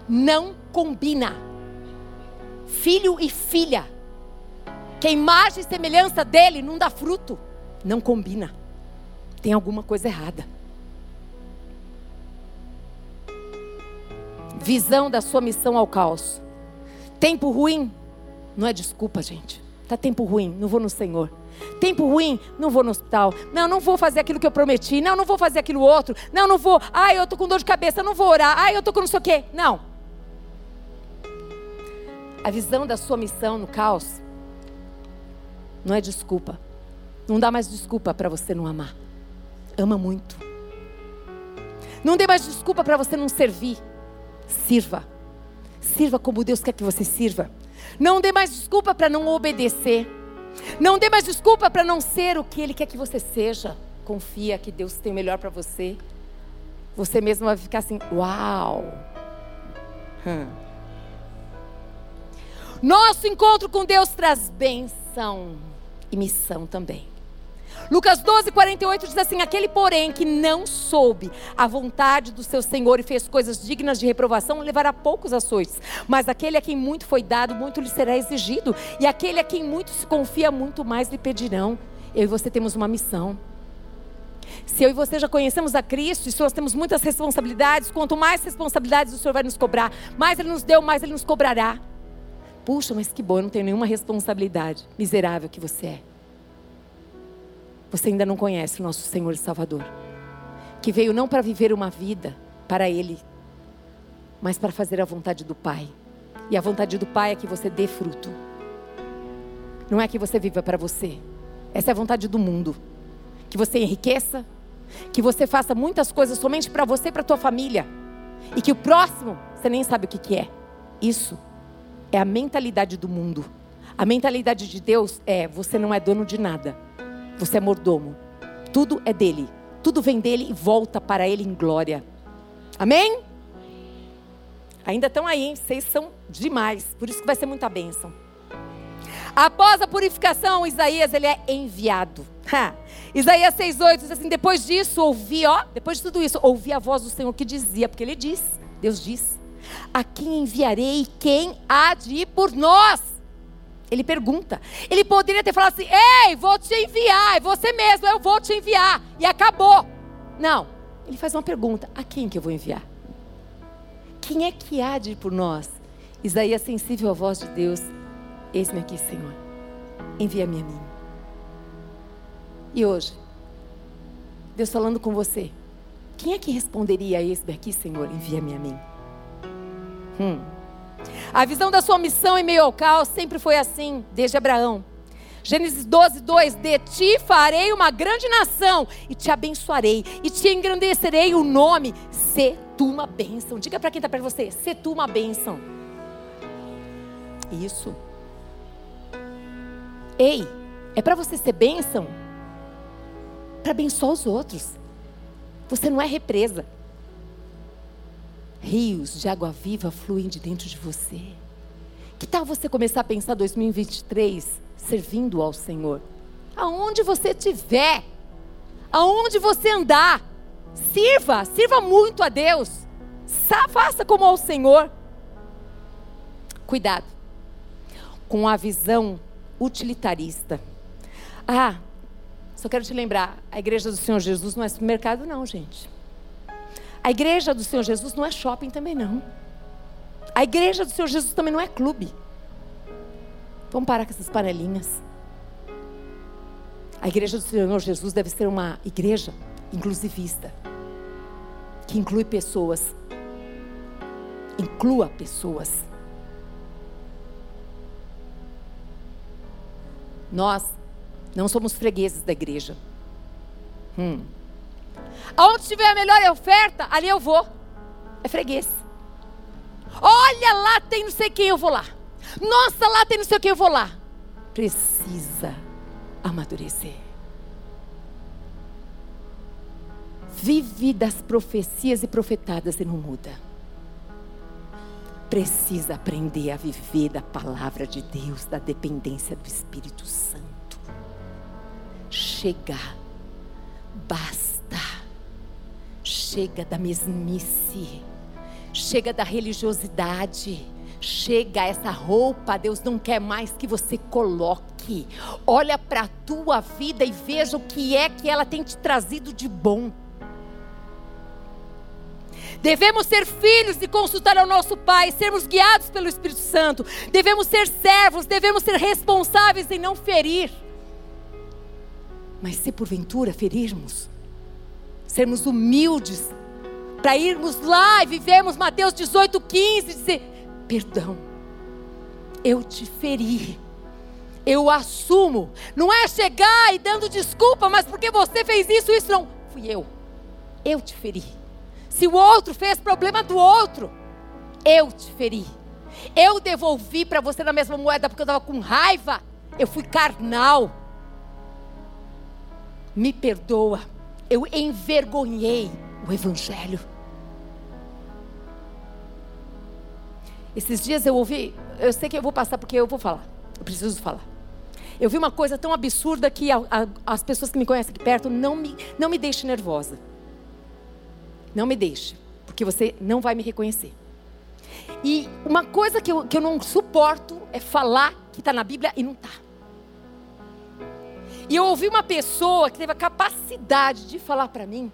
A: Não combina. Filho e filha, que a imagem e semelhança dele não dá fruto, não combina. Tem alguma coisa errada. Visão da sua missão ao caos. Tempo ruim, Não é desculpa, gente. Tá tempo ruim, não vou no Senhor. Tempo ruim, não vou no hospital. Não, não vou fazer aquilo que eu prometi. Não, não vou fazer aquilo outro. Não, não vou. Ai, eu tô com dor de cabeça, não vou orar. Ai, eu tô com não sei o quê. Não. A visão da sua missão no caos não é desculpa. Não dá mais desculpa para você não amar. Ama muito. Não dê mais desculpa para você não servir. Sirva. Sirva como Deus quer que você sirva. Não dê mais desculpa para não obedecer. Não dê mais desculpa para não ser o que Ele quer que você seja. Confia que Deus tem o melhor para você. Você mesmo vai ficar assim, uau. Hum. Nosso encontro com Deus traz bênção e missão também. Lucas 12, 48 diz assim: Aquele, porém, que não soube a vontade do seu Senhor e fez coisas dignas de reprovação, levará poucos açoites. Mas aquele a quem muito foi dado, muito lhe será exigido. E aquele a quem muito se confia, muito mais lhe pedirão. Eu e você temos uma missão. Se eu e você já conhecemos a Cristo, e nós temos muitas responsabilidades, quanto mais responsabilidades o Senhor vai nos cobrar, mais Ele nos deu, mais Ele nos cobrará. Puxa, mas que bom, eu não tenho nenhuma responsabilidade. Miserável que você é. Você ainda não conhece o nosso Senhor e Salvador, que veio não para viver uma vida para Ele, mas para fazer a vontade do Pai. E a vontade do Pai é que você dê fruto. Não é que você viva para você. Essa é a vontade do mundo. Que você enriqueça, que você faça muitas coisas somente para você e para tua família. E que o próximo, você nem sabe o que, que é. Isso é a mentalidade do mundo. A mentalidade de Deus é: você não é dono de nada. Você é mordomo. Tudo é dele. Tudo vem dele e volta para ele em glória. Amém? Ainda estão aí, hein? Vocês são demais. Por isso que vai ser muita bênção. Após a purificação, Isaías ele é enviado. Ha. Isaías 6,8 diz assim: depois disso, ouvi, ó, depois de tudo isso, ouvi a voz do Senhor que dizia, porque ele diz, Deus diz: A quem enviarei? Quem há de ir por nós? Ele pergunta. Ele poderia ter falado assim: Ei, vou te enviar, é você mesmo, eu vou te enviar. E acabou. Não. Ele faz uma pergunta: A quem que eu vou enviar? Quem é que há de ir por nós? Isaías, sensível à voz de Deus: Eis-me aqui, Senhor. Envia-me a mim. E hoje, Deus falando com você: Quem é que responderia a eis-me aqui, Senhor? Envia-me a mim. Hum. A visão da sua missão em meio ao caos sempre foi assim, desde Abraão. Gênesis 12, 2: De ti farei uma grande nação, e te abençoarei, e te engrandecerei o nome, se tu uma bênção. Diga para quem está perto de você: se tu uma bênção. Isso. Ei, é para você ser bênção? Para abençoar os outros. Você não é represa. Rios de água viva fluem de dentro de você. Que tal você começar a pensar 2023 servindo ao Senhor? Aonde você estiver, aonde você andar, sirva, sirva muito a Deus. Faça como ao Senhor. Cuidado com a visão utilitarista. Ah, só quero te lembrar, a igreja do Senhor Jesus não é supermercado não, gente. A igreja do Senhor Jesus não é shopping também não. A igreja do Senhor Jesus também não é clube. Vamos parar com essas panelinhas. A igreja do Senhor Jesus deve ser uma igreja inclusivista, que inclui pessoas. Inclua pessoas. Nós não somos fregueses da igreja. Hum. Aonde tiver a melhor oferta, ali eu vou. É freguês. Olha lá, tem não sei quem, eu vou lá. Nossa, lá tem não sei o que, eu vou lá. Precisa amadurecer. Vive das profecias e profetadas e não muda. Precisa aprender a viver da palavra de Deus, da dependência do Espírito Santo. Chega, basta Chega da mesmice, chega da religiosidade, chega essa roupa, Deus não quer mais que você coloque. Olha para a tua vida e veja o que é que ela tem te trazido de bom. Devemos ser filhos e consultar ao nosso Pai, sermos guiados pelo Espírito Santo. Devemos ser servos, devemos ser responsáveis em não ferir. Mas se porventura ferirmos, sermos humildes, para irmos lá e vivermos Mateus 18, 15, dizer: perdão, eu te feri. Eu assumo. Não é chegar e dando desculpa, mas porque você fez isso, isso não. Fui eu. Eu te feri. Se o outro fez problema do outro, eu te feri. Eu devolvi para você na mesma moeda porque eu estava com raiva. Eu fui carnal. Me perdoa. Eu envergonhei o Evangelho. Esses dias eu ouvi, eu sei que eu vou passar porque eu vou falar, eu preciso falar. Eu vi uma coisa tão absurda que a, a, as pessoas que me conhecem aqui perto não me, não me deixem nervosa. Não me deixe, porque você não vai me reconhecer. E uma coisa que eu, que eu não suporto é falar que está na Bíblia e não está. E eu ouvi uma pessoa que teve a capacidade de falar para mim: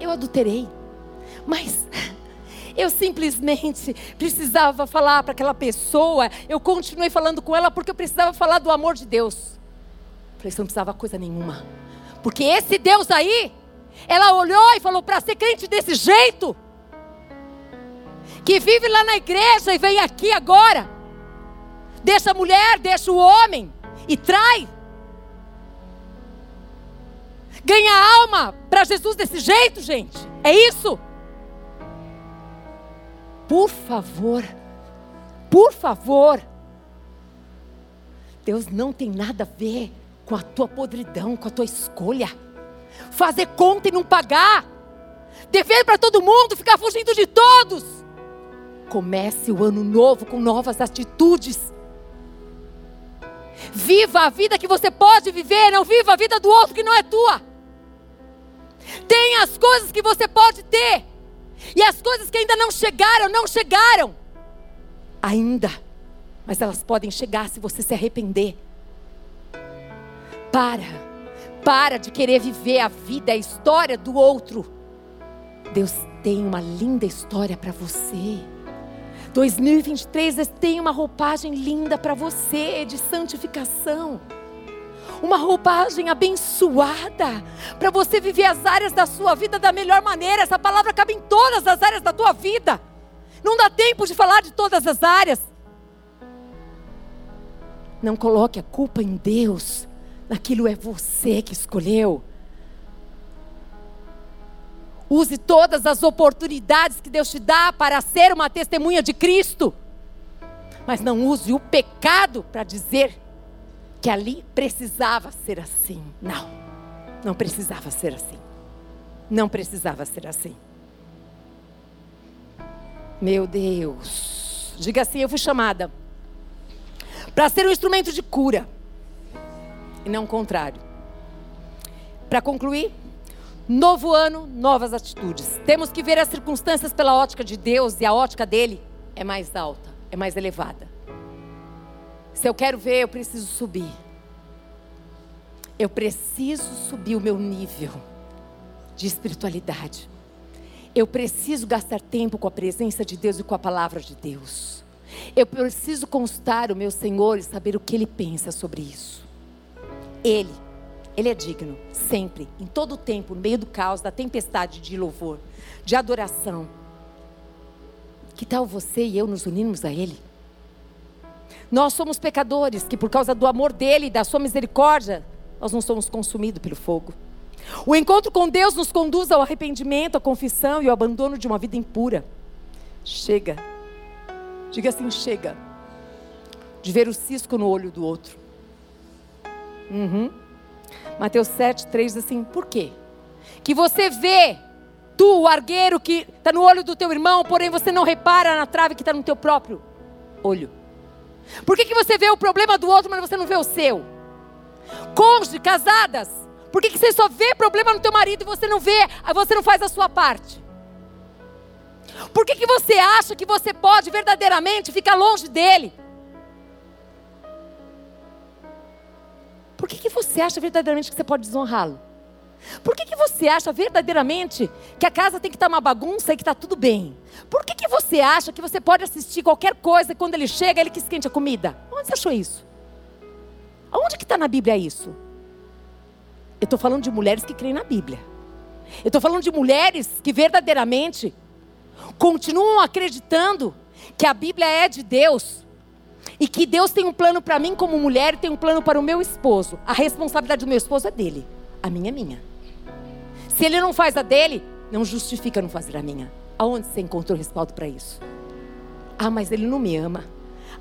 A: Eu adulterei, mas eu simplesmente precisava falar para aquela pessoa. Eu continuei falando com ela porque eu precisava falar do amor de Deus. Falei, você não precisava coisa nenhuma. Porque esse Deus aí, ela olhou e falou: para ser crente desse jeito, que vive lá na igreja e vem aqui agora, deixa a mulher, deixa o homem e trai. Ganha alma para Jesus desse jeito, gente. É isso? Por favor, por favor. Deus não tem nada a ver com a tua podridão, com a tua escolha. Fazer conta e não pagar. Dever para todo mundo, ficar fugindo de todos. Comece o ano novo com novas atitudes. Viva a vida que você pode viver, não viva a vida do outro que não é tua. Tenha as coisas que você pode ter. E as coisas que ainda não chegaram, não chegaram. Ainda. Mas elas podem chegar se você se arrepender. Para. Para de querer viver a vida, a história do outro. Deus tem uma linda história para você. 2023 tem uma roupagem linda para você de santificação uma roupagem abençoada, para você viver as áreas da sua vida da melhor maneira. Essa palavra cabe em todas as áreas da tua vida. Não dá tempo de falar de todas as áreas. Não coloque a culpa em Deus, naquilo é você que escolheu. Use todas as oportunidades que Deus te dá para ser uma testemunha de Cristo. Mas não use o pecado para dizer que ali precisava ser assim. Não, não precisava ser assim. Não precisava ser assim. Meu Deus. Diga assim: eu fui chamada para ser um instrumento de cura e não o contrário. Para concluir, novo ano, novas atitudes. Temos que ver as circunstâncias pela ótica de Deus e a ótica dele é mais alta, é mais elevada. Se eu quero ver, eu preciso subir. Eu preciso subir o meu nível de espiritualidade. Eu preciso gastar tempo com a presença de Deus e com a palavra de Deus. Eu preciso constar o meu Senhor e saber o que Ele pensa sobre isso. Ele, Ele é digno, sempre, em todo o tempo, no meio do caos, da tempestade de louvor, de adoração. Que tal você e eu nos unirmos a Ele? Nós somos pecadores que, por causa do amor dele e da sua misericórdia, nós não somos consumidos pelo fogo. O encontro com Deus nos conduz ao arrependimento, à confissão e ao abandono de uma vida impura. Chega. Diga assim: chega. De ver o cisco no olho do outro. Uhum. Mateus 7, 3 diz assim: por quê? Que você vê, tu, o argueiro que está no olho do teu irmão, porém você não repara na trave que está no teu próprio olho. Por que, que você vê o problema do outro, mas você não vê o seu? Cônjuge, casadas, por que, que você só vê problema no teu marido e você não vê, você não faz a sua parte? Por que, que você acha que você pode verdadeiramente ficar longe dele? Por que, que você acha verdadeiramente que você pode desonrá-lo? Por que, que você acha verdadeiramente que a casa tem que estar uma bagunça e que está tudo bem? Por que, que você acha que você pode assistir qualquer coisa e quando ele chega, ele que esquente a comida? Onde você achou isso? Aonde que está na Bíblia isso? Eu estou falando de mulheres que creem na Bíblia. Eu estou falando de mulheres que verdadeiramente continuam acreditando que a Bíblia é de Deus e que Deus tem um plano para mim como mulher tem um plano para o meu esposo. A responsabilidade do meu esposo é dele, a minha é minha. Se ele não faz a dele, não justifica não fazer a minha. Aonde você encontrou respaldo para isso? Ah, mas ele não me ama.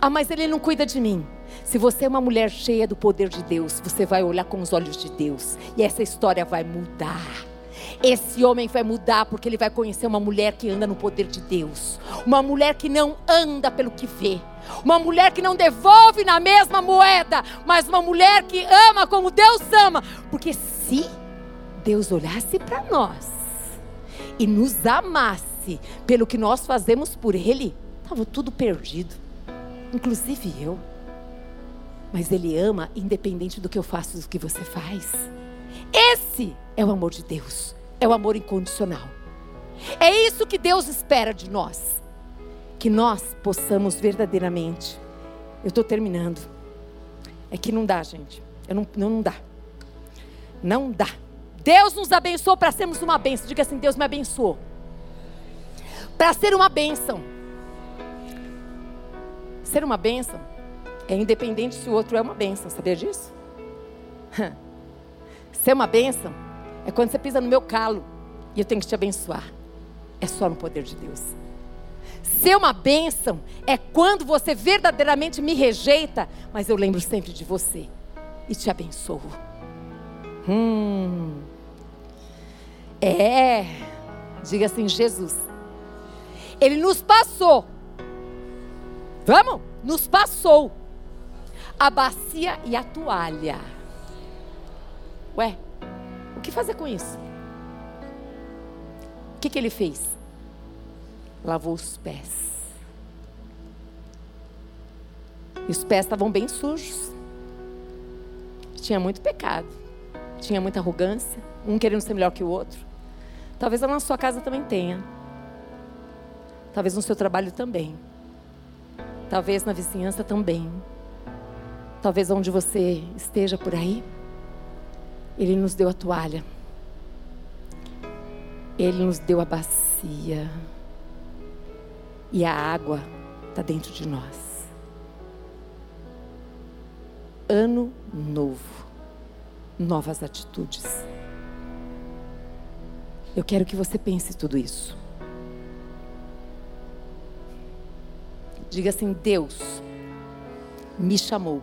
A: Ah, mas ele não cuida de mim. Se você é uma mulher cheia do poder de Deus, você vai olhar com os olhos de Deus e essa história vai mudar. Esse homem vai mudar porque ele vai conhecer uma mulher que anda no poder de Deus, uma mulher que não anda pelo que vê, uma mulher que não devolve na mesma moeda, mas uma mulher que ama como Deus ama, porque se Deus olhasse para nós e nos amasse pelo que nós fazemos por Ele, estava tudo perdido, inclusive eu. Mas Ele ama independente do que eu faço, do que você faz. Esse é o amor de Deus, é o amor incondicional. É isso que Deus espera de nós, que nós possamos verdadeiramente. Eu estou terminando. É que não dá, gente. Eu não, não, não dá. Não dá. Deus nos abençoou para sermos uma bênção. Diga assim: Deus me abençoou. Para ser uma bênção. Ser uma bênção é independente se o outro é uma bênção. Sabia disso? Ser uma bênção é quando você pisa no meu calo e eu tenho que te abençoar. É só no poder de Deus. Ser uma bênção é quando você verdadeiramente me rejeita, mas eu lembro sempre de você e te abençoo. Hum. É. Diga assim, Jesus. Ele nos passou. Vamos? Nos passou a bacia e a toalha. Ué, o que fazer com isso? O que, que ele fez? Lavou os pés. E os pés estavam bem sujos. Tinha muito pecado. Tinha muita arrogância. Um querendo ser melhor que o outro. Talvez na sua casa também tenha. Talvez no seu trabalho também. Talvez na vizinhança também. Talvez onde você esteja por aí. Ele nos deu a toalha. Ele nos deu a bacia. E a água está dentro de nós. Ano novo. Novas atitudes. Eu quero que você pense tudo isso. Diga assim: Deus me chamou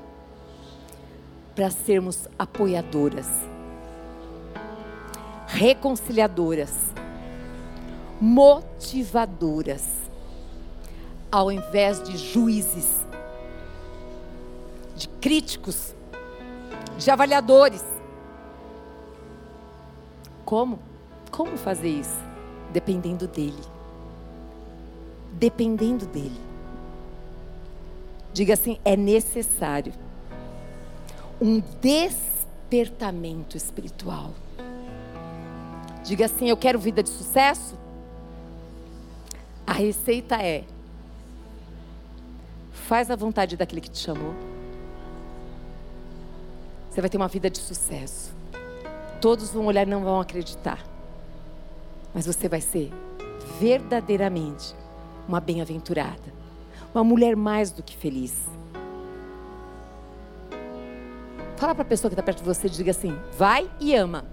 A: para sermos apoiadoras reconciliadoras, motivadoras, ao invés de juízes, de críticos, de avaliadores. Como? Como fazer isso? Dependendo dele. Dependendo dele. Diga assim: é necessário um despertamento espiritual. Diga assim: Eu quero vida de sucesso. A receita é: faz a vontade daquele que te chamou. Você vai ter uma vida de sucesso. Todos vão olhar e não vão acreditar. Mas você vai ser verdadeiramente uma bem-aventurada. Uma mulher mais do que feliz. Fala para a pessoa que está perto de você diga assim: vai e ama.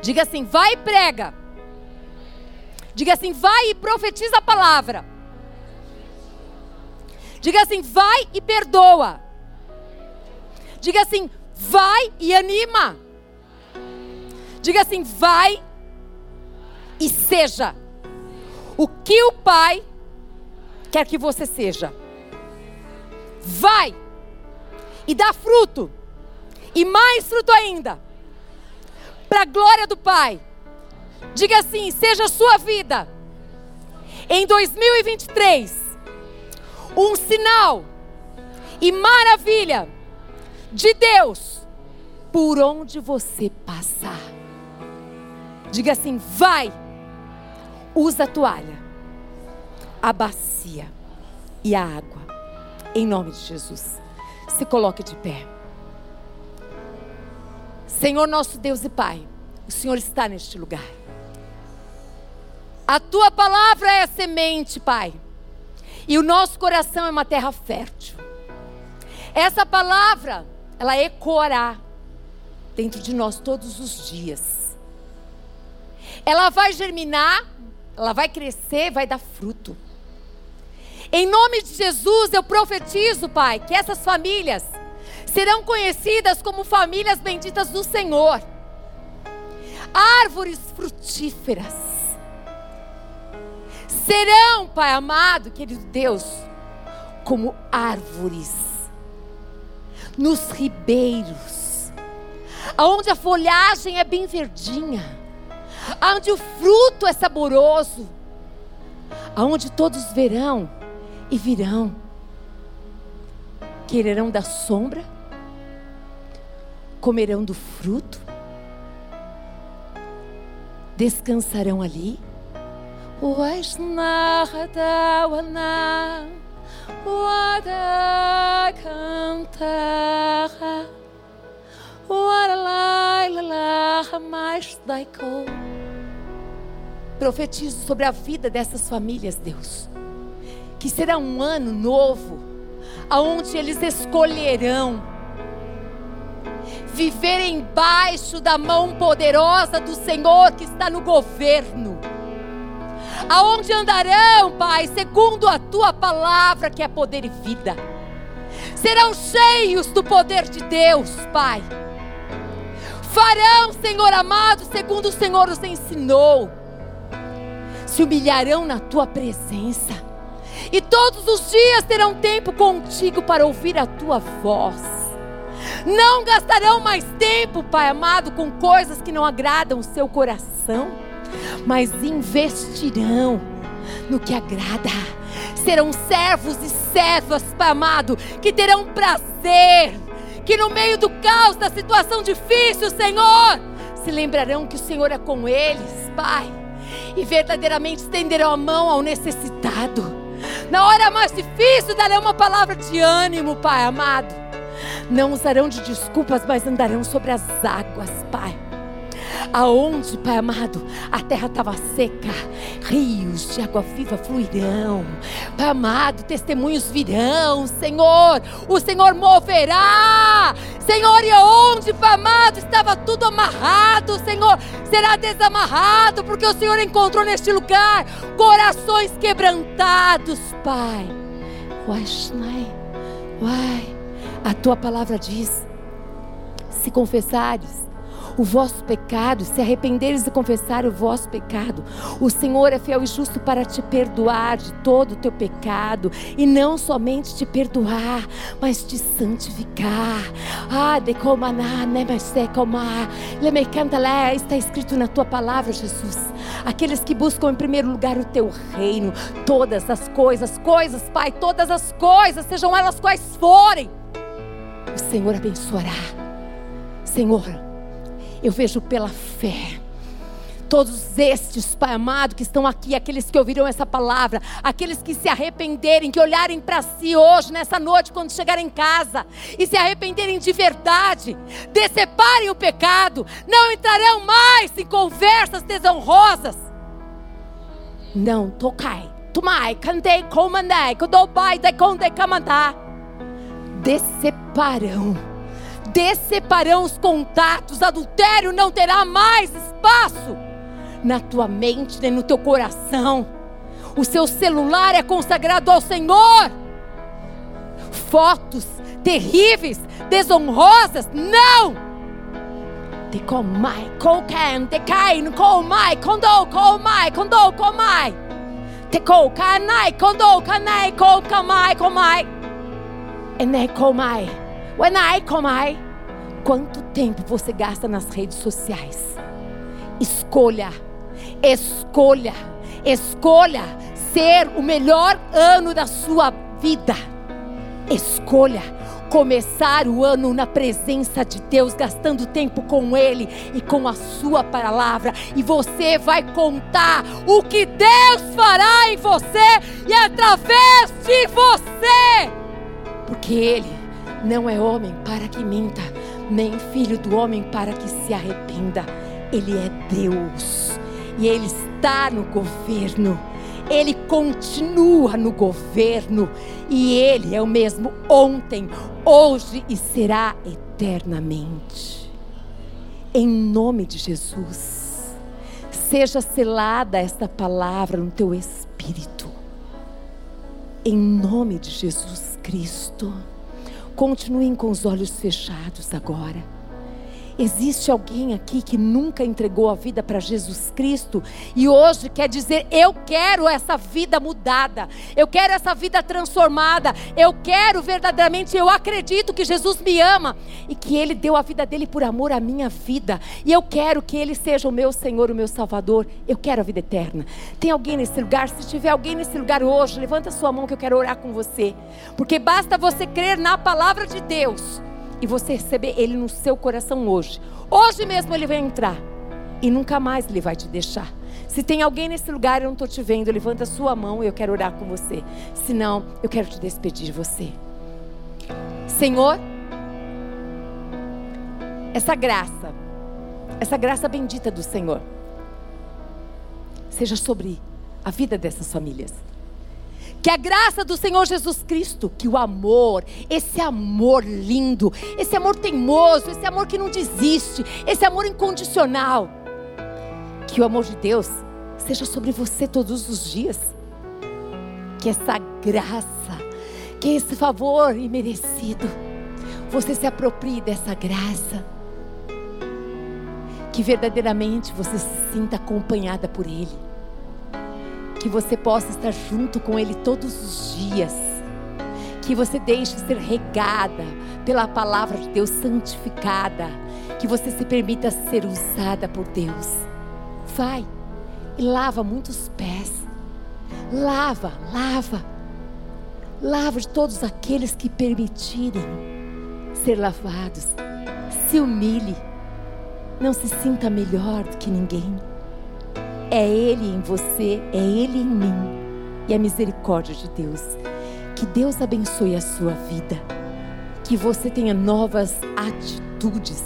A: Diga assim: vai e prega. Diga assim: vai e profetiza a palavra. Diga assim: vai e perdoa. Diga assim: vai e anima. Diga assim: vai e seja o que o Pai quer que você seja. Vai e dá fruto, e mais fruto ainda para a glória do Pai. Diga assim: seja a sua vida em 2023 um sinal e maravilha de Deus por onde você passar. Diga assim: vai, usa a toalha, a bacia e a água, em nome de Jesus. Se coloque de pé. Senhor nosso Deus e Pai, o Senhor está neste lugar. A tua palavra é semente, Pai. E o nosso coração é uma terra fértil. Essa palavra, ela ecoará dentro de nós todos os dias. Ela vai germinar, ela vai crescer, vai dar fruto. Em nome de Jesus, eu profetizo, Pai, que essas famílias serão conhecidas como famílias benditas do Senhor. Árvores frutíferas. Serão, Pai amado, querido Deus, como árvores nos ribeiros, aonde a folhagem é bem verdinha, aonde o fruto é saboroso, aonde todos verão e virão, quererão da sombra, comerão do fruto, descansarão ali. Profetizo sobre a vida dessas famílias, Deus que será um ano novo, aonde eles escolherão viver embaixo da mão poderosa do Senhor que está no governo. Aonde andarão, Pai, segundo a tua palavra, que é poder e vida. Serão cheios do poder de Deus, Pai. Farão, Senhor amado, segundo o Senhor os ensinou. Se humilharão na tua presença e todos os dias terão tempo contigo para ouvir a tua voz. Não gastarão mais tempo, Pai amado, com coisas que não agradam o seu coração, mas investirão no que agrada. Serão servos e servas, amado, que terão prazer, que no meio do caos, da situação difícil, Senhor, se lembrarão que o Senhor é com eles, Pai, e verdadeiramente estenderão a mão ao necessitado na hora mais difícil, darão uma palavra de ânimo, Pai amado. Não usarão de desculpas, mas andarão sobre as águas, Pai. Aonde, Pai amado, a terra estava seca, rios de água viva fluirão. Pai amado, testemunhos virão, Senhor. O Senhor moverá. Senhor, e aonde, Pai amado, estava tudo amarrado, Senhor, será desamarrado, porque o Senhor encontrou neste lugar corações quebrantados, Pai. Uai, a tua palavra diz: se confessares o vosso pecado, se arrependeres e confessar o vosso pecado, o Senhor é fiel e justo para te perdoar de todo o teu pecado, e não somente te perdoar, mas te santificar. Ah, decomaná, nemesecomá, lemecantalé, está escrito na tua palavra, Jesus. Aqueles que buscam em primeiro lugar o teu reino, todas as coisas, coisas, Pai, todas as coisas, sejam elas quais forem, o Senhor abençoará. Senhor, eu vejo pela fé. Todos estes, Pai amado, que estão aqui, aqueles que ouviram essa palavra, aqueles que se arrependerem, que olharem para si hoje, nessa noite, quando chegarem em casa, e se arrependerem de verdade, deceparem o pecado, não entrarão mais em conversas desonrosas. Não, tocai, tomai, cantei, comandai, codobai, decondei, camandá. Deceparão Desseparão os contatos, adultério não terá mais espaço na tua mente nem no teu coração. O seu celular é consagrado ao Senhor. Fotos terríveis, desonrosas, não! Te comai, cocan, te cain, comai, condo, comai, condo, comai. Te cocanai, condo, canai, comai, comai. Ene comai. When I comai. Quanto tempo você gasta nas redes sociais? Escolha, escolha, escolha ser o melhor ano da sua vida. Escolha começar o ano na presença de Deus, gastando tempo com Ele e com a Sua palavra. E você vai contar o que Deus fará em você e através de você. Porque Ele não é homem para que minta, nem filho do homem para que se arrependa. Ele é Deus e Ele está no governo. Ele continua no governo e Ele é o mesmo ontem, hoje e será eternamente. Em nome de Jesus, seja selada esta palavra no teu espírito. Em nome de Jesus Cristo. Continuem com os olhos fechados agora. Existe alguém aqui que nunca entregou a vida para Jesus Cristo e hoje quer dizer: eu quero essa vida mudada, eu quero essa vida transformada, eu quero verdadeiramente, eu acredito que Jesus me ama e que Ele deu a vida dele por amor à minha vida e eu quero que Ele seja o meu Senhor, o meu Salvador. Eu quero a vida eterna. Tem alguém nesse lugar? Se tiver alguém nesse lugar hoje, levanta sua mão que eu quero orar com você, porque basta você crer na palavra de Deus e você receber Ele no seu coração hoje. Hoje mesmo Ele vai entrar e nunca mais Ele vai te deixar. Se tem alguém nesse lugar eu não estou te vendo, levanta a sua mão e eu quero orar com você. Se não, eu quero te despedir de você. Senhor, essa graça, essa graça bendita do Senhor, seja sobre a vida dessas famílias. Que a graça do Senhor Jesus Cristo, que o amor, esse amor lindo, esse amor teimoso, esse amor que não desiste, esse amor incondicional, que o amor de Deus seja sobre você todos os dias. Que essa graça, que esse favor imerecido, você se aproprie dessa graça. Que verdadeiramente você se sinta acompanhada por Ele que você possa estar junto com Ele todos os dias, que você deixe ser regada pela palavra de Deus santificada, que você se permita ser usada por Deus. Vai e lava muitos pés, lava, lava, lava de todos aqueles que permitirem ser lavados. Se humilhe, não se sinta melhor do que ninguém. É Ele em você, é Ele em mim. E a misericórdia de Deus. Que Deus abençoe a sua vida. Que você tenha novas atitudes.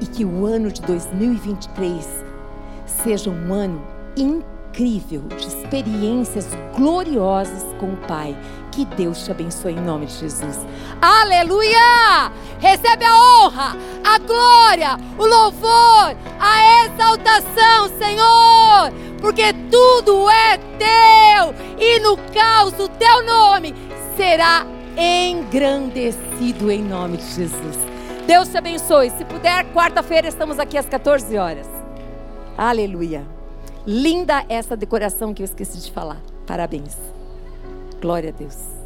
A: E que o ano de 2023 seja um ano incrível de experiências gloriosas com o Pai. Que Deus te abençoe em nome de Jesus. Aleluia! Recebe a honra, a glória, o louvor, a exaltação, Senhor, porque tudo é teu e no caos o teu nome será engrandecido em nome de Jesus. Deus te abençoe. Se puder, quarta-feira estamos aqui às 14 horas. Aleluia. Linda essa decoração que eu esqueci de falar. Parabéns. Glória a Deus.